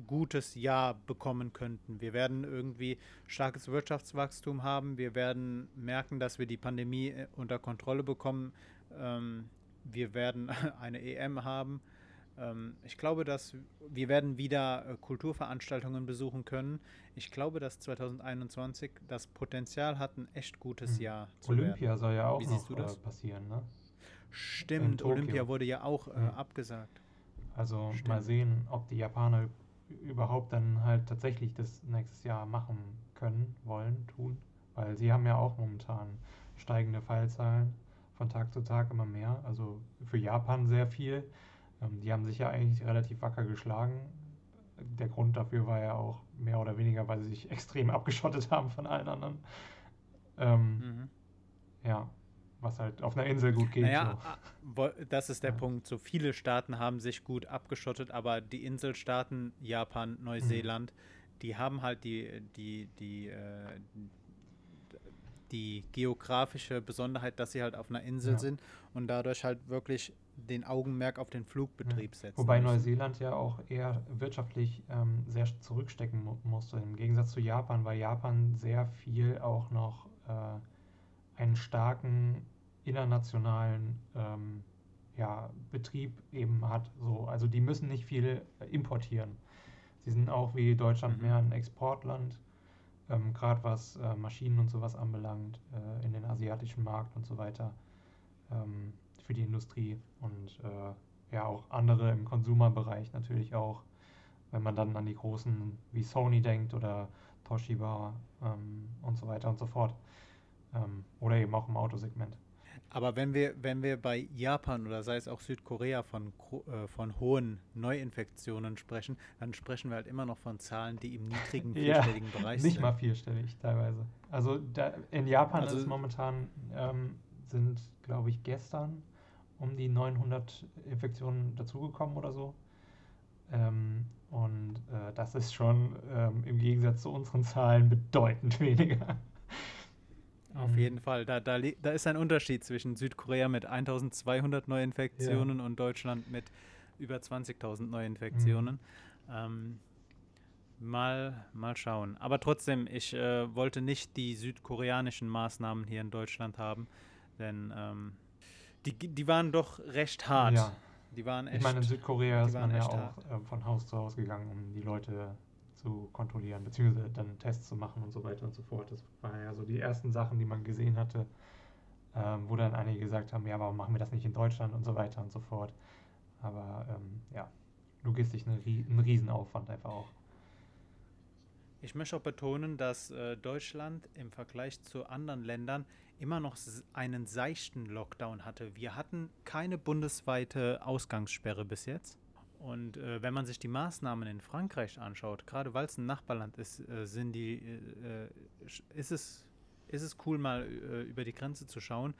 Speaker 1: gutes Jahr bekommen könnten. Wir werden irgendwie starkes Wirtschaftswachstum haben. Wir werden merken, dass wir die Pandemie äh, unter Kontrolle bekommen. Ähm, wir werden eine EM haben. Ähm, ich glaube, dass wir werden wieder äh, Kulturveranstaltungen besuchen können. Ich glaube, dass 2021 das Potenzial hat, ein echt gutes
Speaker 2: Mhm.
Speaker 1: Jahr zu werden.
Speaker 2: Olympia soll ja auch
Speaker 1: Wie
Speaker 2: noch? Äh, passieren, ne?
Speaker 1: Stimmt. Olympia wurde ja auch äh,
Speaker 2: Mhm.
Speaker 1: abgesagt.
Speaker 2: Also
Speaker 1: Stimmt.
Speaker 2: mal sehen, ob die Japaner überhaupt dann halt tatsächlich das nächstes Jahr machen können, wollen, tun. Weil sie haben ja auch momentan steigende Fallzahlen von Tag zu Tag immer mehr. Also für Japan sehr viel. Ähm, die haben sich ja eigentlich relativ wacker geschlagen. Der Grund dafür war ja auch mehr oder weniger, weil sie sich extrem abgeschottet haben von allen anderen. Ähm,
Speaker 1: Mhm.
Speaker 2: Ja, was halt auf einer Insel gut geht.
Speaker 1: Naja,
Speaker 2: so.
Speaker 1: a- wo- das ist der
Speaker 2: Ja.
Speaker 1: Punkt. So viele Staaten haben sich gut abgeschottet, aber die Inselstaaten, Japan, Neuseeland, die haben halt die, die, die, äh, die geografische Besonderheit, dass sie halt auf einer Insel
Speaker 2: Ja.
Speaker 1: sind und dadurch halt wirklich den Augenmerk auf den Flugbetrieb setzen.
Speaker 2: Wobei
Speaker 1: müssen.
Speaker 2: Neuseeland ja auch eher wirtschaftlich ähm, sehr zurückstecken mu musste. Im Gegensatz zu Japan, weil Japan sehr viel auch noch äh, einen starken internationalen ähm, ja, Betrieb eben hat. So. Also die müssen nicht viel äh, importieren. Sie sind auch wie Deutschland
Speaker 1: Mhm.
Speaker 2: mehr ein Exportland, ähm, gerade was äh, Maschinen und sowas anbelangt, äh, in den asiatischen Markt und so weiter. Ähm, für die Industrie und äh, ja auch andere im Konsumerbereich natürlich auch, wenn man dann an die großen wie Sony denkt oder Toshiba ähm, und so weiter und so fort. Ähm, oder eben auch im Autosegment.
Speaker 1: Aber wenn wir, wenn wir bei Japan oder sei es auch Südkorea von, äh, von hohen Neuinfektionen sprechen, dann sprechen wir halt immer noch von Zahlen, die im niedrigen
Speaker 2: Ja,
Speaker 1: vierstelligen Bereich
Speaker 2: Nicht
Speaker 1: sind.
Speaker 2: mal vierstellig teilweise. Also da, in Japan
Speaker 1: Also-
Speaker 2: ist es momentan, ähm, sind glaube ich gestern um die 900 Infektionen dazugekommen oder so. Ähm, und äh, das ist schon ähm, im Gegensatz zu unseren Zahlen bedeutend weniger.
Speaker 1: Auf
Speaker 2: Mhm.
Speaker 1: jeden Fall. Da, da, da ist ein Unterschied zwischen Südkorea mit 1200 Neuinfektionen und Deutschland mit über 20.000 Neuinfektionen. Ähm, mal, mal schauen. Aber trotzdem, ich äh, wollte nicht die südkoreanischen Maßnahmen hier in Deutschland haben, denn ähm, die, die waren doch recht hart.
Speaker 2: Ja,
Speaker 1: Die waren echt.
Speaker 2: Ich meine, in Südkorea ist man ja auch äh, von Haus zu Haus gegangen, um die Leute zu kontrollieren, beziehungsweise dann Tests zu machen und so weiter und so fort. Das waren ja so die ersten Sachen, die man gesehen hatte, ähm, wo dann einige gesagt haben, ja, warum machen wir das nicht in Deutschland und so weiter und so fort. Aber ähm, ja, logistisch eine, rie- ein Riesenaufwand einfach auch.
Speaker 1: Ich möchte auch betonen, dass äh, Deutschland im Vergleich zu anderen Ländern immer noch einen seichten Lockdown hatte. Wir hatten keine bundesweite Ausgangssperre bis jetzt. Und äh, wenn man sich die Maßnahmen in Frankreich anschaut, gerade weil es ein Nachbarland ist, äh, sind die, äh, ist, es, ist es cool, mal äh, über die Grenze zu schauen.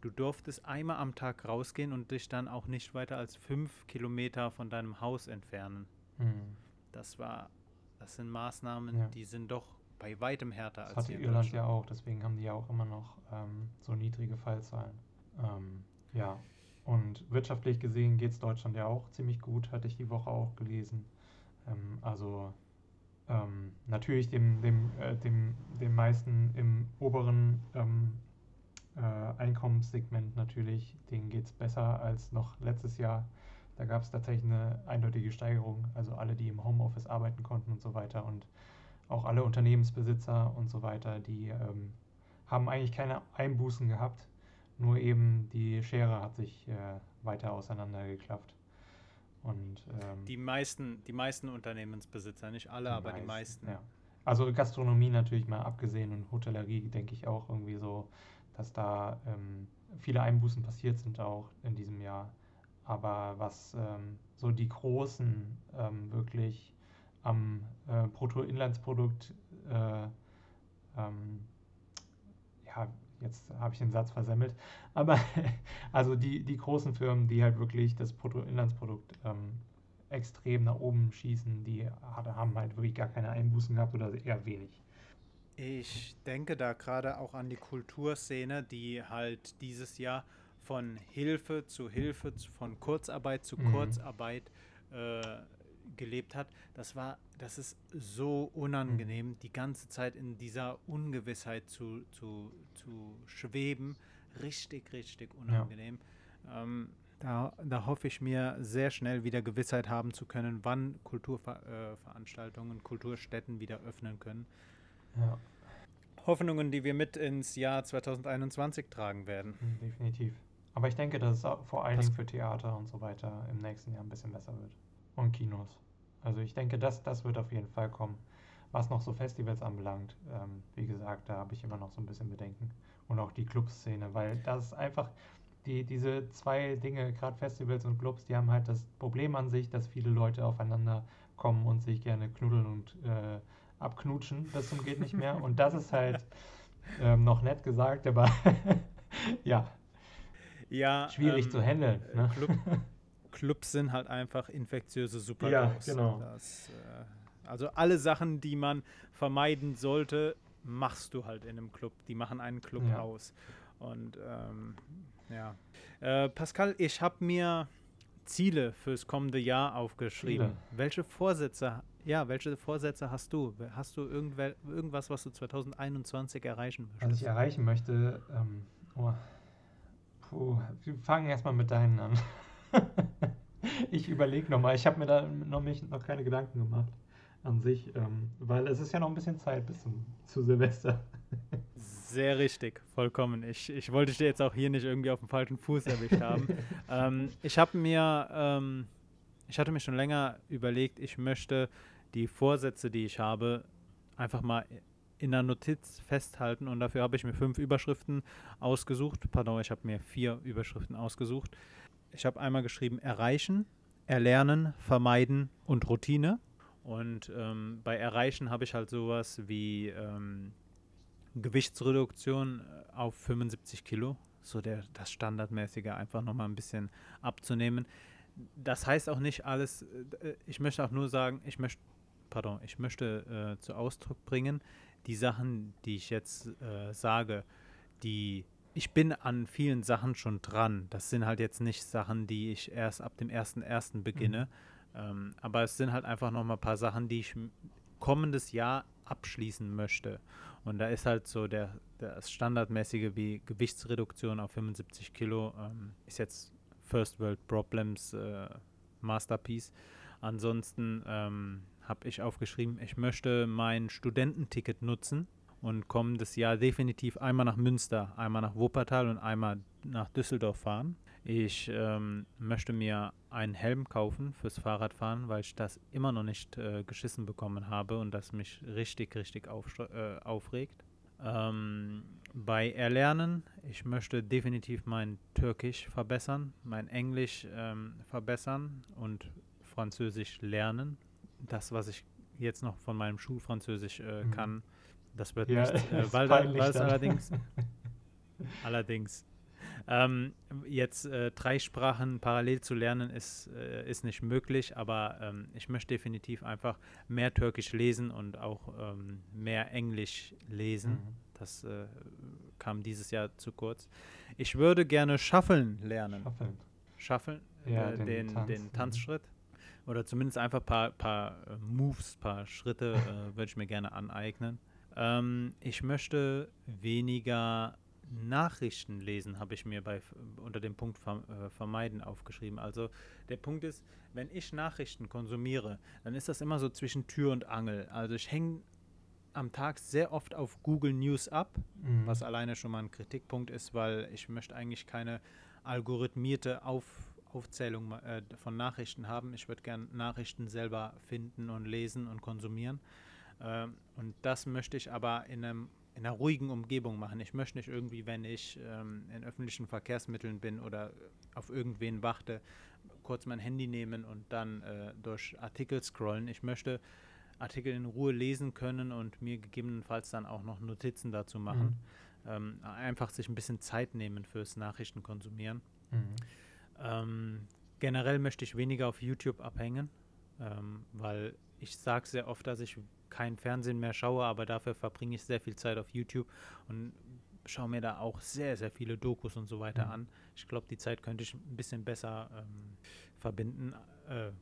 Speaker 1: Du durftest einmal am Tag rausgehen und dich dann auch nicht weiter als fünf Kilometer von deinem Haus entfernen.
Speaker 2: Hm.
Speaker 1: Das war, das sind Maßnahmen,
Speaker 2: Ja.
Speaker 1: die sind doch bei weitem härter
Speaker 2: Das
Speaker 1: als
Speaker 2: hatte Irland ja auch, deswegen haben die ja auch immer noch ähm, so niedrige Fallzahlen. Ähm, ja, und wirtschaftlich gesehen geht es Deutschland ja auch ziemlich gut, hatte ich die Woche auch gelesen. Ähm, also ähm, natürlich dem, dem, äh, dem, dem meisten im oberen ähm, äh, Einkommenssegment natürlich, denen geht es besser als noch letztes Jahr. Da gab es tatsächlich eine eindeutige Steigerung, also alle, die im Homeoffice arbeiten konnten und so weiter und auch alle Unternehmensbesitzer und so weiter, die ähm, haben eigentlich keine Einbußen gehabt, nur eben die Schere hat sich äh, weiter auseinandergeklafft. Und ähm,
Speaker 1: Die meisten, die meisten Unternehmensbesitzer, nicht alle, aber die meisten.
Speaker 2: Ja. Also Gastronomie natürlich mal abgesehen und Hotellerie denke ich auch irgendwie so, dass da ähm, viele Einbußen passiert sind auch in diesem Jahr. Aber was ähm, so die großen ähm, wirklich am äh, Bruttoinlandsprodukt, äh, ähm, ja, jetzt habe ich den Satz versemmelt, aber also die, die großen Firmen, die halt wirklich das Bruttoinlandsprodukt ähm, extrem nach oben schießen, die haben halt wirklich gar keine Einbußen gehabt oder eher wenig.
Speaker 1: Ich denke da gerade auch an die Kulturszene, die halt dieses Jahr von Hilfe zu Hilfe, von Kurzarbeit zu
Speaker 2: Mhm.
Speaker 1: Kurzarbeit äh, gelebt hat. Das war, das ist so unangenehm, die ganze Zeit in dieser Ungewissheit zu, zu, zu schweben. Richtig, richtig unangenehm. Ähm, da, da hoffe ich mir sehr schnell wieder Gewissheit haben zu können, wann Kulturveranstaltungen, äh, Kulturstätten wieder öffnen können.
Speaker 2: Ja,
Speaker 1: Hoffnungen, die wir mit ins Jahr 2021 tragen werden.
Speaker 2: mm, definitiv. Aber ich denke, dass es vor allen
Speaker 1: Das-
Speaker 2: Dingen für Theater und so weiter im nächsten Jahr ein bisschen besser wird. Und Kinos. Also ich denke, das, das wird auf jeden Fall kommen. Was noch so Festivals anbelangt, ähm, wie gesagt, da habe ich immer noch so ein bisschen Bedenken. Und auch die Clubszene, weil das ist einfach, die, diese zwei Dinge, gerade Festivals und Clubs, die haben halt das Problem an sich, dass viele Leute aufeinander kommen und sich gerne knuddeln und äh, abknutschen bis zum geht nicht mehr. Und das ist halt ähm, noch nett gesagt, aber ja,
Speaker 1: Ja,
Speaker 2: schwierig
Speaker 1: ähm,
Speaker 2: zu handeln. Ne?
Speaker 1: Club, Clubs sind halt einfach infektiöse
Speaker 2: Ja,
Speaker 1: Supergaus.
Speaker 2: genau.
Speaker 1: Das, äh, also alle Sachen, die man vermeiden sollte, machst du halt in einem Club. Die machen einen Club
Speaker 2: Ja.
Speaker 1: aus. Und ähm, ja. Äh, Pascal, ich habe mir Ziele fürs kommende Jahr aufgeschrieben.
Speaker 2: Ziele?
Speaker 1: Welche Vorsätze, ja, welche Vorsätze hast du? Hast du irgendwel, irgendwas, was du 2021 erreichen
Speaker 2: Was
Speaker 1: möchtest?
Speaker 2: ich erreichen möchte, ähm, oh, puh, wir fangen erstmal mit deinen an. ich überlege nochmal, ich habe mir da noch, mich, noch keine Gedanken gemacht an sich, ähm, weil es ist ja noch ein bisschen Zeit bis zum, zu Silvester.
Speaker 1: Sehr richtig, vollkommen. Ich, ich wollte dich jetzt auch hier nicht irgendwie auf dem falschen Fuß erwischt haben. ähm, ich habe mir, ähm, ich hatte mir schon länger überlegt, ich möchte die Vorsätze, die ich habe, einfach mal in einer Notiz festhalten und dafür habe ich mir fünf Überschriften ausgesucht. Pardon, ich habe mir vier Überschriften ausgesucht. Ich habe einmal geschrieben erreichen, erlernen, vermeiden und Routine. Und ähm, bei erreichen habe ich halt sowas wie ähm, Gewichtsreduktion äh, auf 75 Kilo, so der, das Standardmäßige einfach nochmal ein bisschen abzunehmen. Das heißt auch nicht alles, äh, ich möchte auch nur sagen, ich möchte, pardon, ich möchte äh, zu Ausdruck bringen, die Sachen, die ich jetzt äh, sage, die, ich bin an vielen Sachen schon dran. Das sind halt jetzt nicht Sachen, die ich erst ab dem 1.1. beginne, ähm, aber es sind halt einfach nochmal ein paar Sachen, die ich kommendes Jahr abschließen möchte. Und da ist halt so der, das Standardmäßige wie Gewichtsreduktion auf 75 Kilo ähm, ist jetzt First World Problems äh, Masterpiece. Ansonsten ähm, habe ich aufgeschrieben, ich möchte mein Studententicket nutzen und kommendes Jahr definitiv einmal nach Münster, einmal nach Wuppertal und einmal nach Düsseldorf fahren. Ich ähm, möchte mir einen Helm kaufen fürs Fahrradfahren, weil ich das immer noch nicht äh, geschissen bekommen habe und das mich richtig, richtig auf, äh, aufregt. Ähm, bei Erlernen, ich möchte definitiv mein Türkisch verbessern, mein Englisch ähm, verbessern und Französisch lernen. Das, was ich jetzt noch von meinem Schulfranzösisch äh, mhm. kann, das wird ja, nicht, äh, weil, da, weil es allerdings, allerdings ähm, jetzt äh, drei Sprachen parallel zu lernen ist, äh, ist nicht möglich, aber ähm, ich möchte definitiv einfach mehr Türkisch lesen und auch ähm, mehr Englisch lesen. Mhm. Das äh, kam dieses Jahr zu kurz. Ich würde gerne Schaffeln lernen. Schaffeln. Schaffeln, ja, äh, den, den, Tanz, den, mhm. Tanzschritt. Oder zumindest einfach ein paar, paar äh, Moves, paar Schritte äh, würde ich mir gerne aneignen. Ähm, ich möchte weniger Nachrichten lesen, habe ich mir bei, unter dem Punkt äh, vermeiden aufgeschrieben. Also der Punkt ist, wenn ich Nachrichten konsumiere, dann ist das immer so zwischen Tür und Angel. Also ich hänge am Tag sehr oft auf Google News ab, mhm. was alleine schon mal ein Kritikpunkt ist, weil ich möchte eigentlich keine algorithmierte Auf, Aufzählung äh, von Nachrichten haben. Ich würde gerne Nachrichten selber finden und lesen und konsumieren. Ähm, und das möchte ich aber in einem in einer ruhigen Umgebung machen. Ich möchte nicht irgendwie, wenn ich ähm, in öffentlichen Verkehrsmitteln bin oder auf irgendwen warte, kurz mein Handy nehmen und dann äh, durch Artikel scrollen. Ich möchte Artikel in Ruhe lesen können und mir gegebenenfalls dann auch noch Notizen dazu machen. Mhm. Ähm, einfach sich ein bisschen Zeit nehmen fürs Nachrichtenkonsumieren. Mhm. Ähm, generell möchte ich weniger auf YouTube abhängen, ähm, weil ich sage sehr oft, dass ich kein Fernsehen mehr schaue, aber dafür verbringe ich sehr viel Zeit auf YouTube und schaue mir da auch sehr, sehr viele Dokus und so weiter mhm. an. Ich glaube, die Zeit könnte ich ein bisschen besser ähm, verbinden, äh, äh,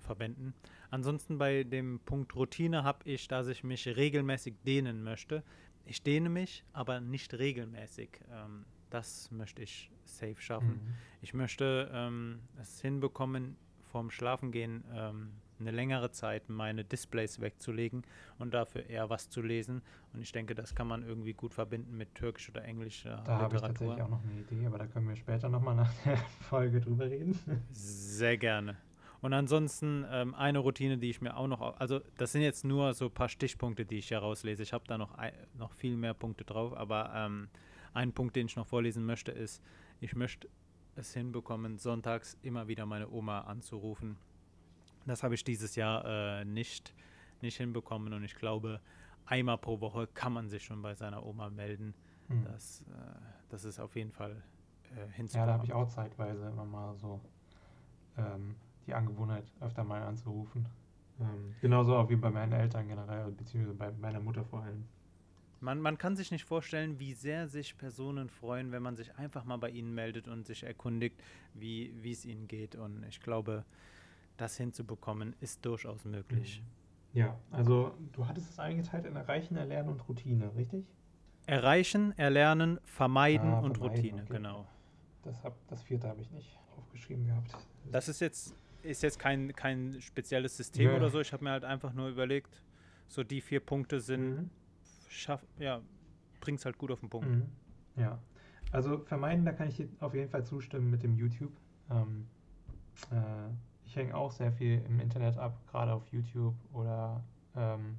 Speaker 1: verwenden. Ansonsten bei dem Punkt Routine habe ich, dass ich mich regelmäßig dehnen möchte. Ich dehne mich, aber nicht regelmäßig. Ähm, das möchte ich safe schaffen. Mhm. Ich möchte ähm, es hinbekommen, vorm Schlafengehen ähm, eine längere Zeit meine Displays wegzulegen und dafür eher was zu lesen. Und ich denke, das kann man irgendwie gut verbinden mit Türkisch oder Englischer
Speaker 2: da Literatur. Da habe ich tatsächlich auch noch eine Idee, aber da können wir später nochmal nach der Folge drüber reden.
Speaker 1: Sehr gerne. Und ansonsten ähm, eine Routine, die ich mir auch noch, also das sind jetzt nur so ein paar Stichpunkte, die ich hier rauslese. Ich habe da noch, noch viel mehr Punkte drauf, aber ähm, ein Punkt, den ich noch vorlesen möchte, ist, ich möchte es hinbekommen, sonntags immer wieder meine Oma anzurufen das habe ich dieses Jahr äh, nicht, nicht hinbekommen und ich glaube, einmal pro Woche kann man sich schon bei seiner Oma melden. Hm. Das, äh, das ist auf jeden Fall
Speaker 2: äh, hinzubekommen. Ja, da habe ich auch zeitweise immer mal so ähm, die Angewohnheit, öfter mal anzurufen. Ähm, genauso auch wie bei meinen Eltern generell, beziehungsweise bei meiner Mutter vor allem.
Speaker 1: Man, man kann sich nicht vorstellen, wie sehr sich Personen freuen, wenn man sich einfach mal bei ihnen meldet und sich erkundigt, wie es ihnen geht. Und ich glaube, das hinzubekommen, ist durchaus möglich.
Speaker 2: Mhm. Ja, also du hattest es eingeteilt in Erreichen, Erlernen und Routine, richtig?
Speaker 1: Erreichen, Erlernen, Vermeiden ah, und vermeiden, Routine, okay. genau.
Speaker 2: Das, hab, das vierte habe ich nicht aufgeschrieben gehabt.
Speaker 1: Das ist jetzt, ist jetzt kein, kein spezielles System ja. oder so. Ich habe mir halt einfach nur überlegt, so die vier Punkte sind, mhm. schaff, ja, bringt es halt gut auf den Punkt. Mhm.
Speaker 2: Ja, also vermeiden, da kann ich dir auf jeden Fall zustimmen mit dem YouTube. Ähm, äh, ich hänge auch sehr viel im Internet ab, gerade auf YouTube oder ähm,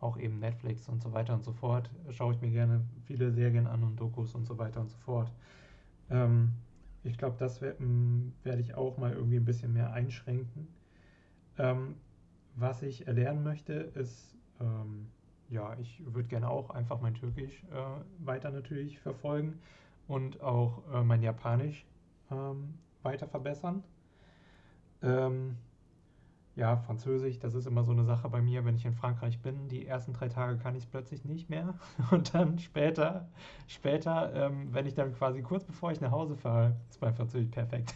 Speaker 2: auch eben Netflix und so weiter und so fort. Schaue ich mir gerne viele Serien an und Dokus und so weiter und so fort. Ähm, ich glaube, das werde ich auch mal irgendwie ein bisschen mehr einschränken. Ähm, was ich erlernen möchte, ist, ähm, ja, ich würde gerne auch einfach mein Türkisch äh, weiter natürlich verfolgen und auch äh, mein Japanisch ähm, weiter verbessern. Ähm, ja, Französisch, das ist immer so eine Sache bei mir, wenn ich in Frankreich bin. Die ersten drei Tage kann ich es plötzlich nicht mehr. Und dann später, später, ähm, wenn ich dann quasi kurz bevor ich nach Hause fahre, ist mein Französisch perfekt.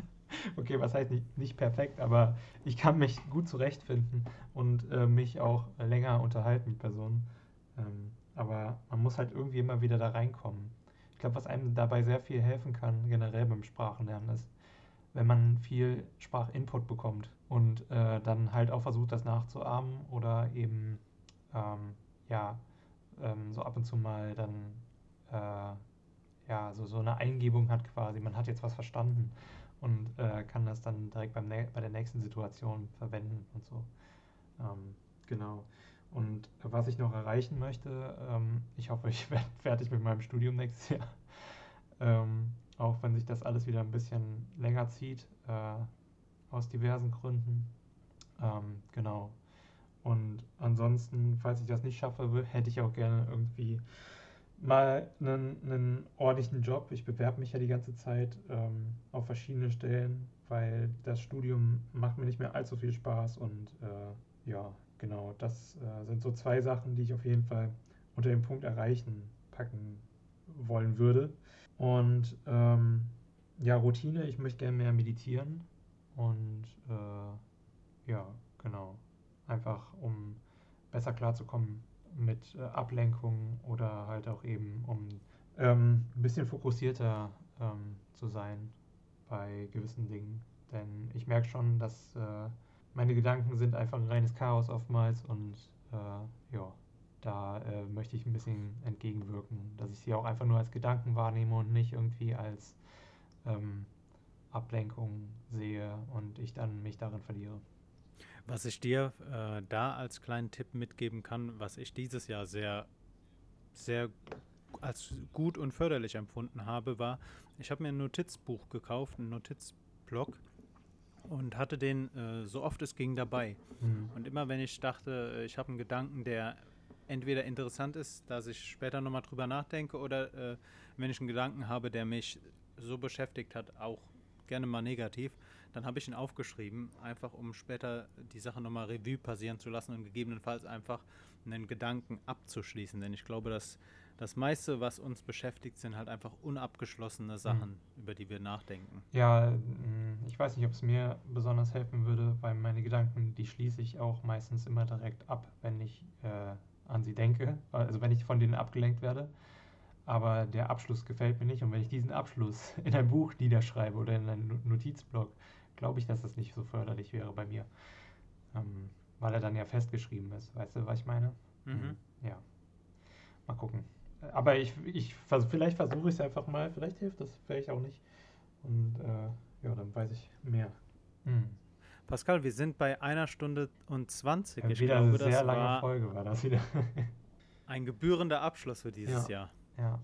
Speaker 2: okay, was heißt nicht, nicht perfekt, aber ich kann mich gut zurechtfinden und äh, mich auch länger unterhalten mit Personen. Ähm, aber man muss halt irgendwie immer wieder da reinkommen glaube, was einem dabei sehr viel helfen kann, generell beim Sprachenlernen, ist, wenn man viel Sprachinput bekommt und äh, dann halt auch versucht, das nachzuahmen oder eben, ähm, ja, ähm, so ab und zu mal dann, äh, ja, so, so eine Eingebung hat quasi, man hat jetzt was verstanden und äh, kann das dann direkt beim bei der nächsten Situation verwenden und so. Ähm, genau. Und was ich noch erreichen möchte, ähm, ich hoffe, ich werde fertig mit meinem Studium nächstes Jahr. Auch wenn sich das alles wieder ein bisschen länger zieht, äh, aus diversen Gründen. Ähm, genau. Und ansonsten, falls ich das nicht schaffe, hätte ich auch gerne irgendwie mal einen, einen ordentlichen Job. Ich bewerbe mich ja die ganze Zeit ähm, auf verschiedene Stellen, weil das Studium macht mir nicht mehr allzu viel Spaß und äh, ja, genau, das äh, sind so zwei Sachen, die ich auf jeden Fall unter dem Punkt erreichen packen wollen würde. Und ähm, ja, Routine, ich möchte gerne mehr meditieren. Und äh, ja, genau, einfach um besser klarzukommen mit äh, Ablenkung oder halt auch eben, um ähm, ein bisschen fokussierter ähm, zu sein bei gewissen Dingen. Denn ich merke schon, dass äh, meine Gedanken sind einfach ein reines Chaos oftmals und äh, ja, da äh, möchte ich ein bisschen entgegenwirken, dass ich sie auch einfach nur als Gedanken wahrnehme und nicht irgendwie als ähm, Ablenkung sehe und ich dann mich darin verliere.
Speaker 1: Was ich dir äh, da als kleinen Tipp mitgeben kann, was ich dieses Jahr sehr, sehr als gut und förderlich empfunden habe, war, ich habe mir ein Notizbuch gekauft, einen Notizblock und hatte den äh, so oft es ging dabei. Mhm. Und immer wenn ich dachte, äh, ich habe einen Gedanken, der entweder interessant ist, dass ich später nochmal drüber nachdenke, oder äh, wenn ich einen Gedanken habe, der mich so beschäftigt hat, auch gerne mal negativ, dann habe ich ihn aufgeschrieben, einfach um später die Sache nochmal Revue passieren zu lassen und gegebenenfalls einfach einen Gedanken abzuschließen. Denn ich glaube, dass das meiste, was uns beschäftigt, sind halt einfach unabgeschlossene Sachen, mhm. über die wir nachdenken.
Speaker 2: Ja, mm, ich weiß nicht, ob es mir besonders helfen würde, weil meine Gedanken, die schließe ich auch meistens immer direkt ab, wenn ich äh, an sie denke, also wenn ich von denen abgelenkt werde. Aber der Abschluss gefällt mir nicht und wenn ich diesen Abschluss in ein Buch niederschreibe oder in einen Notizblock, glaube ich, dass das nicht so förderlich wäre bei mir. Ähm, weil er dann ja festgeschrieben ist. Weißt du, was ich meine? Mhm. Ja. Mal gucken. Aber ich, ich vielleicht versuche ich es einfach mal. Vielleicht hilft das, vielleicht auch nicht. Und äh, ja, dann weiß ich mehr. Mhm.
Speaker 1: Pascal, wir sind bei einer Stunde und 20.
Speaker 2: Ja, ich wieder glaube, eine sehr lange Folge war das wieder.
Speaker 1: ein gebührender Abschluss für dieses
Speaker 2: ja,
Speaker 1: Jahr.
Speaker 2: Ja.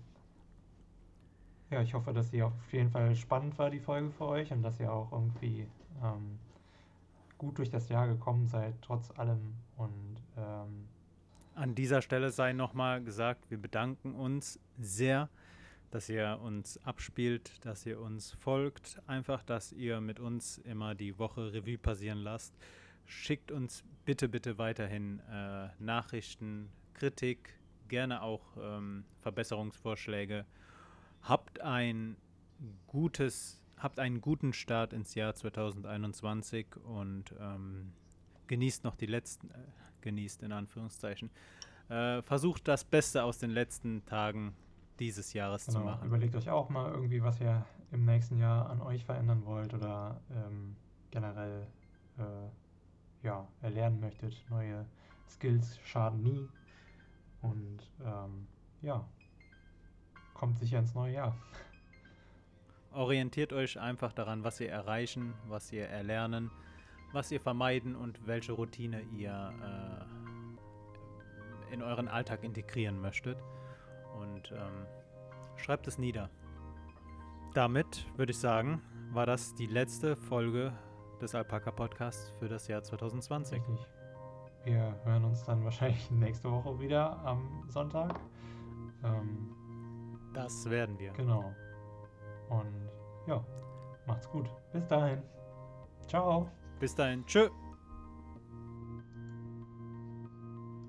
Speaker 2: Ja, ich hoffe, dass sie auf jeden Fall spannend war, die Folge für euch, und dass ihr auch irgendwie ähm, gut durch das Jahr gekommen seid, trotz allem. Und ähm,
Speaker 1: an dieser Stelle sei nochmal gesagt, wir bedanken uns sehr dass ihr uns abspielt, dass ihr uns folgt, einfach, dass ihr mit uns immer die Woche Revue passieren lasst. Schickt uns bitte, bitte weiterhin äh, Nachrichten, Kritik, gerne auch ähm, Verbesserungsvorschläge. Habt ein gutes, habt einen guten Start ins Jahr 2021 und ähm, genießt noch die letzten, äh, genießt in Anführungszeichen. Äh, versucht das Beste aus den letzten Tagen dieses Jahres genau. zu machen.
Speaker 2: Überlegt euch auch mal irgendwie, was ihr im nächsten Jahr an euch verändern wollt oder ähm, generell äh, ja, erlernen möchtet. Neue Skills schaden nie. Und ähm, ja, kommt sicher ins neue Jahr.
Speaker 1: Orientiert euch einfach daran, was ihr erreichen, was ihr erlernen, was ihr vermeiden und welche Routine ihr äh, in euren Alltag integrieren möchtet und ähm, schreibt es nieder. Damit würde ich sagen, war das die letzte Folge des Alpaka Podcasts für das Jahr 2020.
Speaker 2: Richtig. Wir hören uns dann wahrscheinlich nächste Woche wieder am Sonntag. Ähm,
Speaker 1: das werden wir.
Speaker 2: Genau. Und ja, macht's gut. Bis dahin. Ciao.
Speaker 1: Bis dahin. Tschö.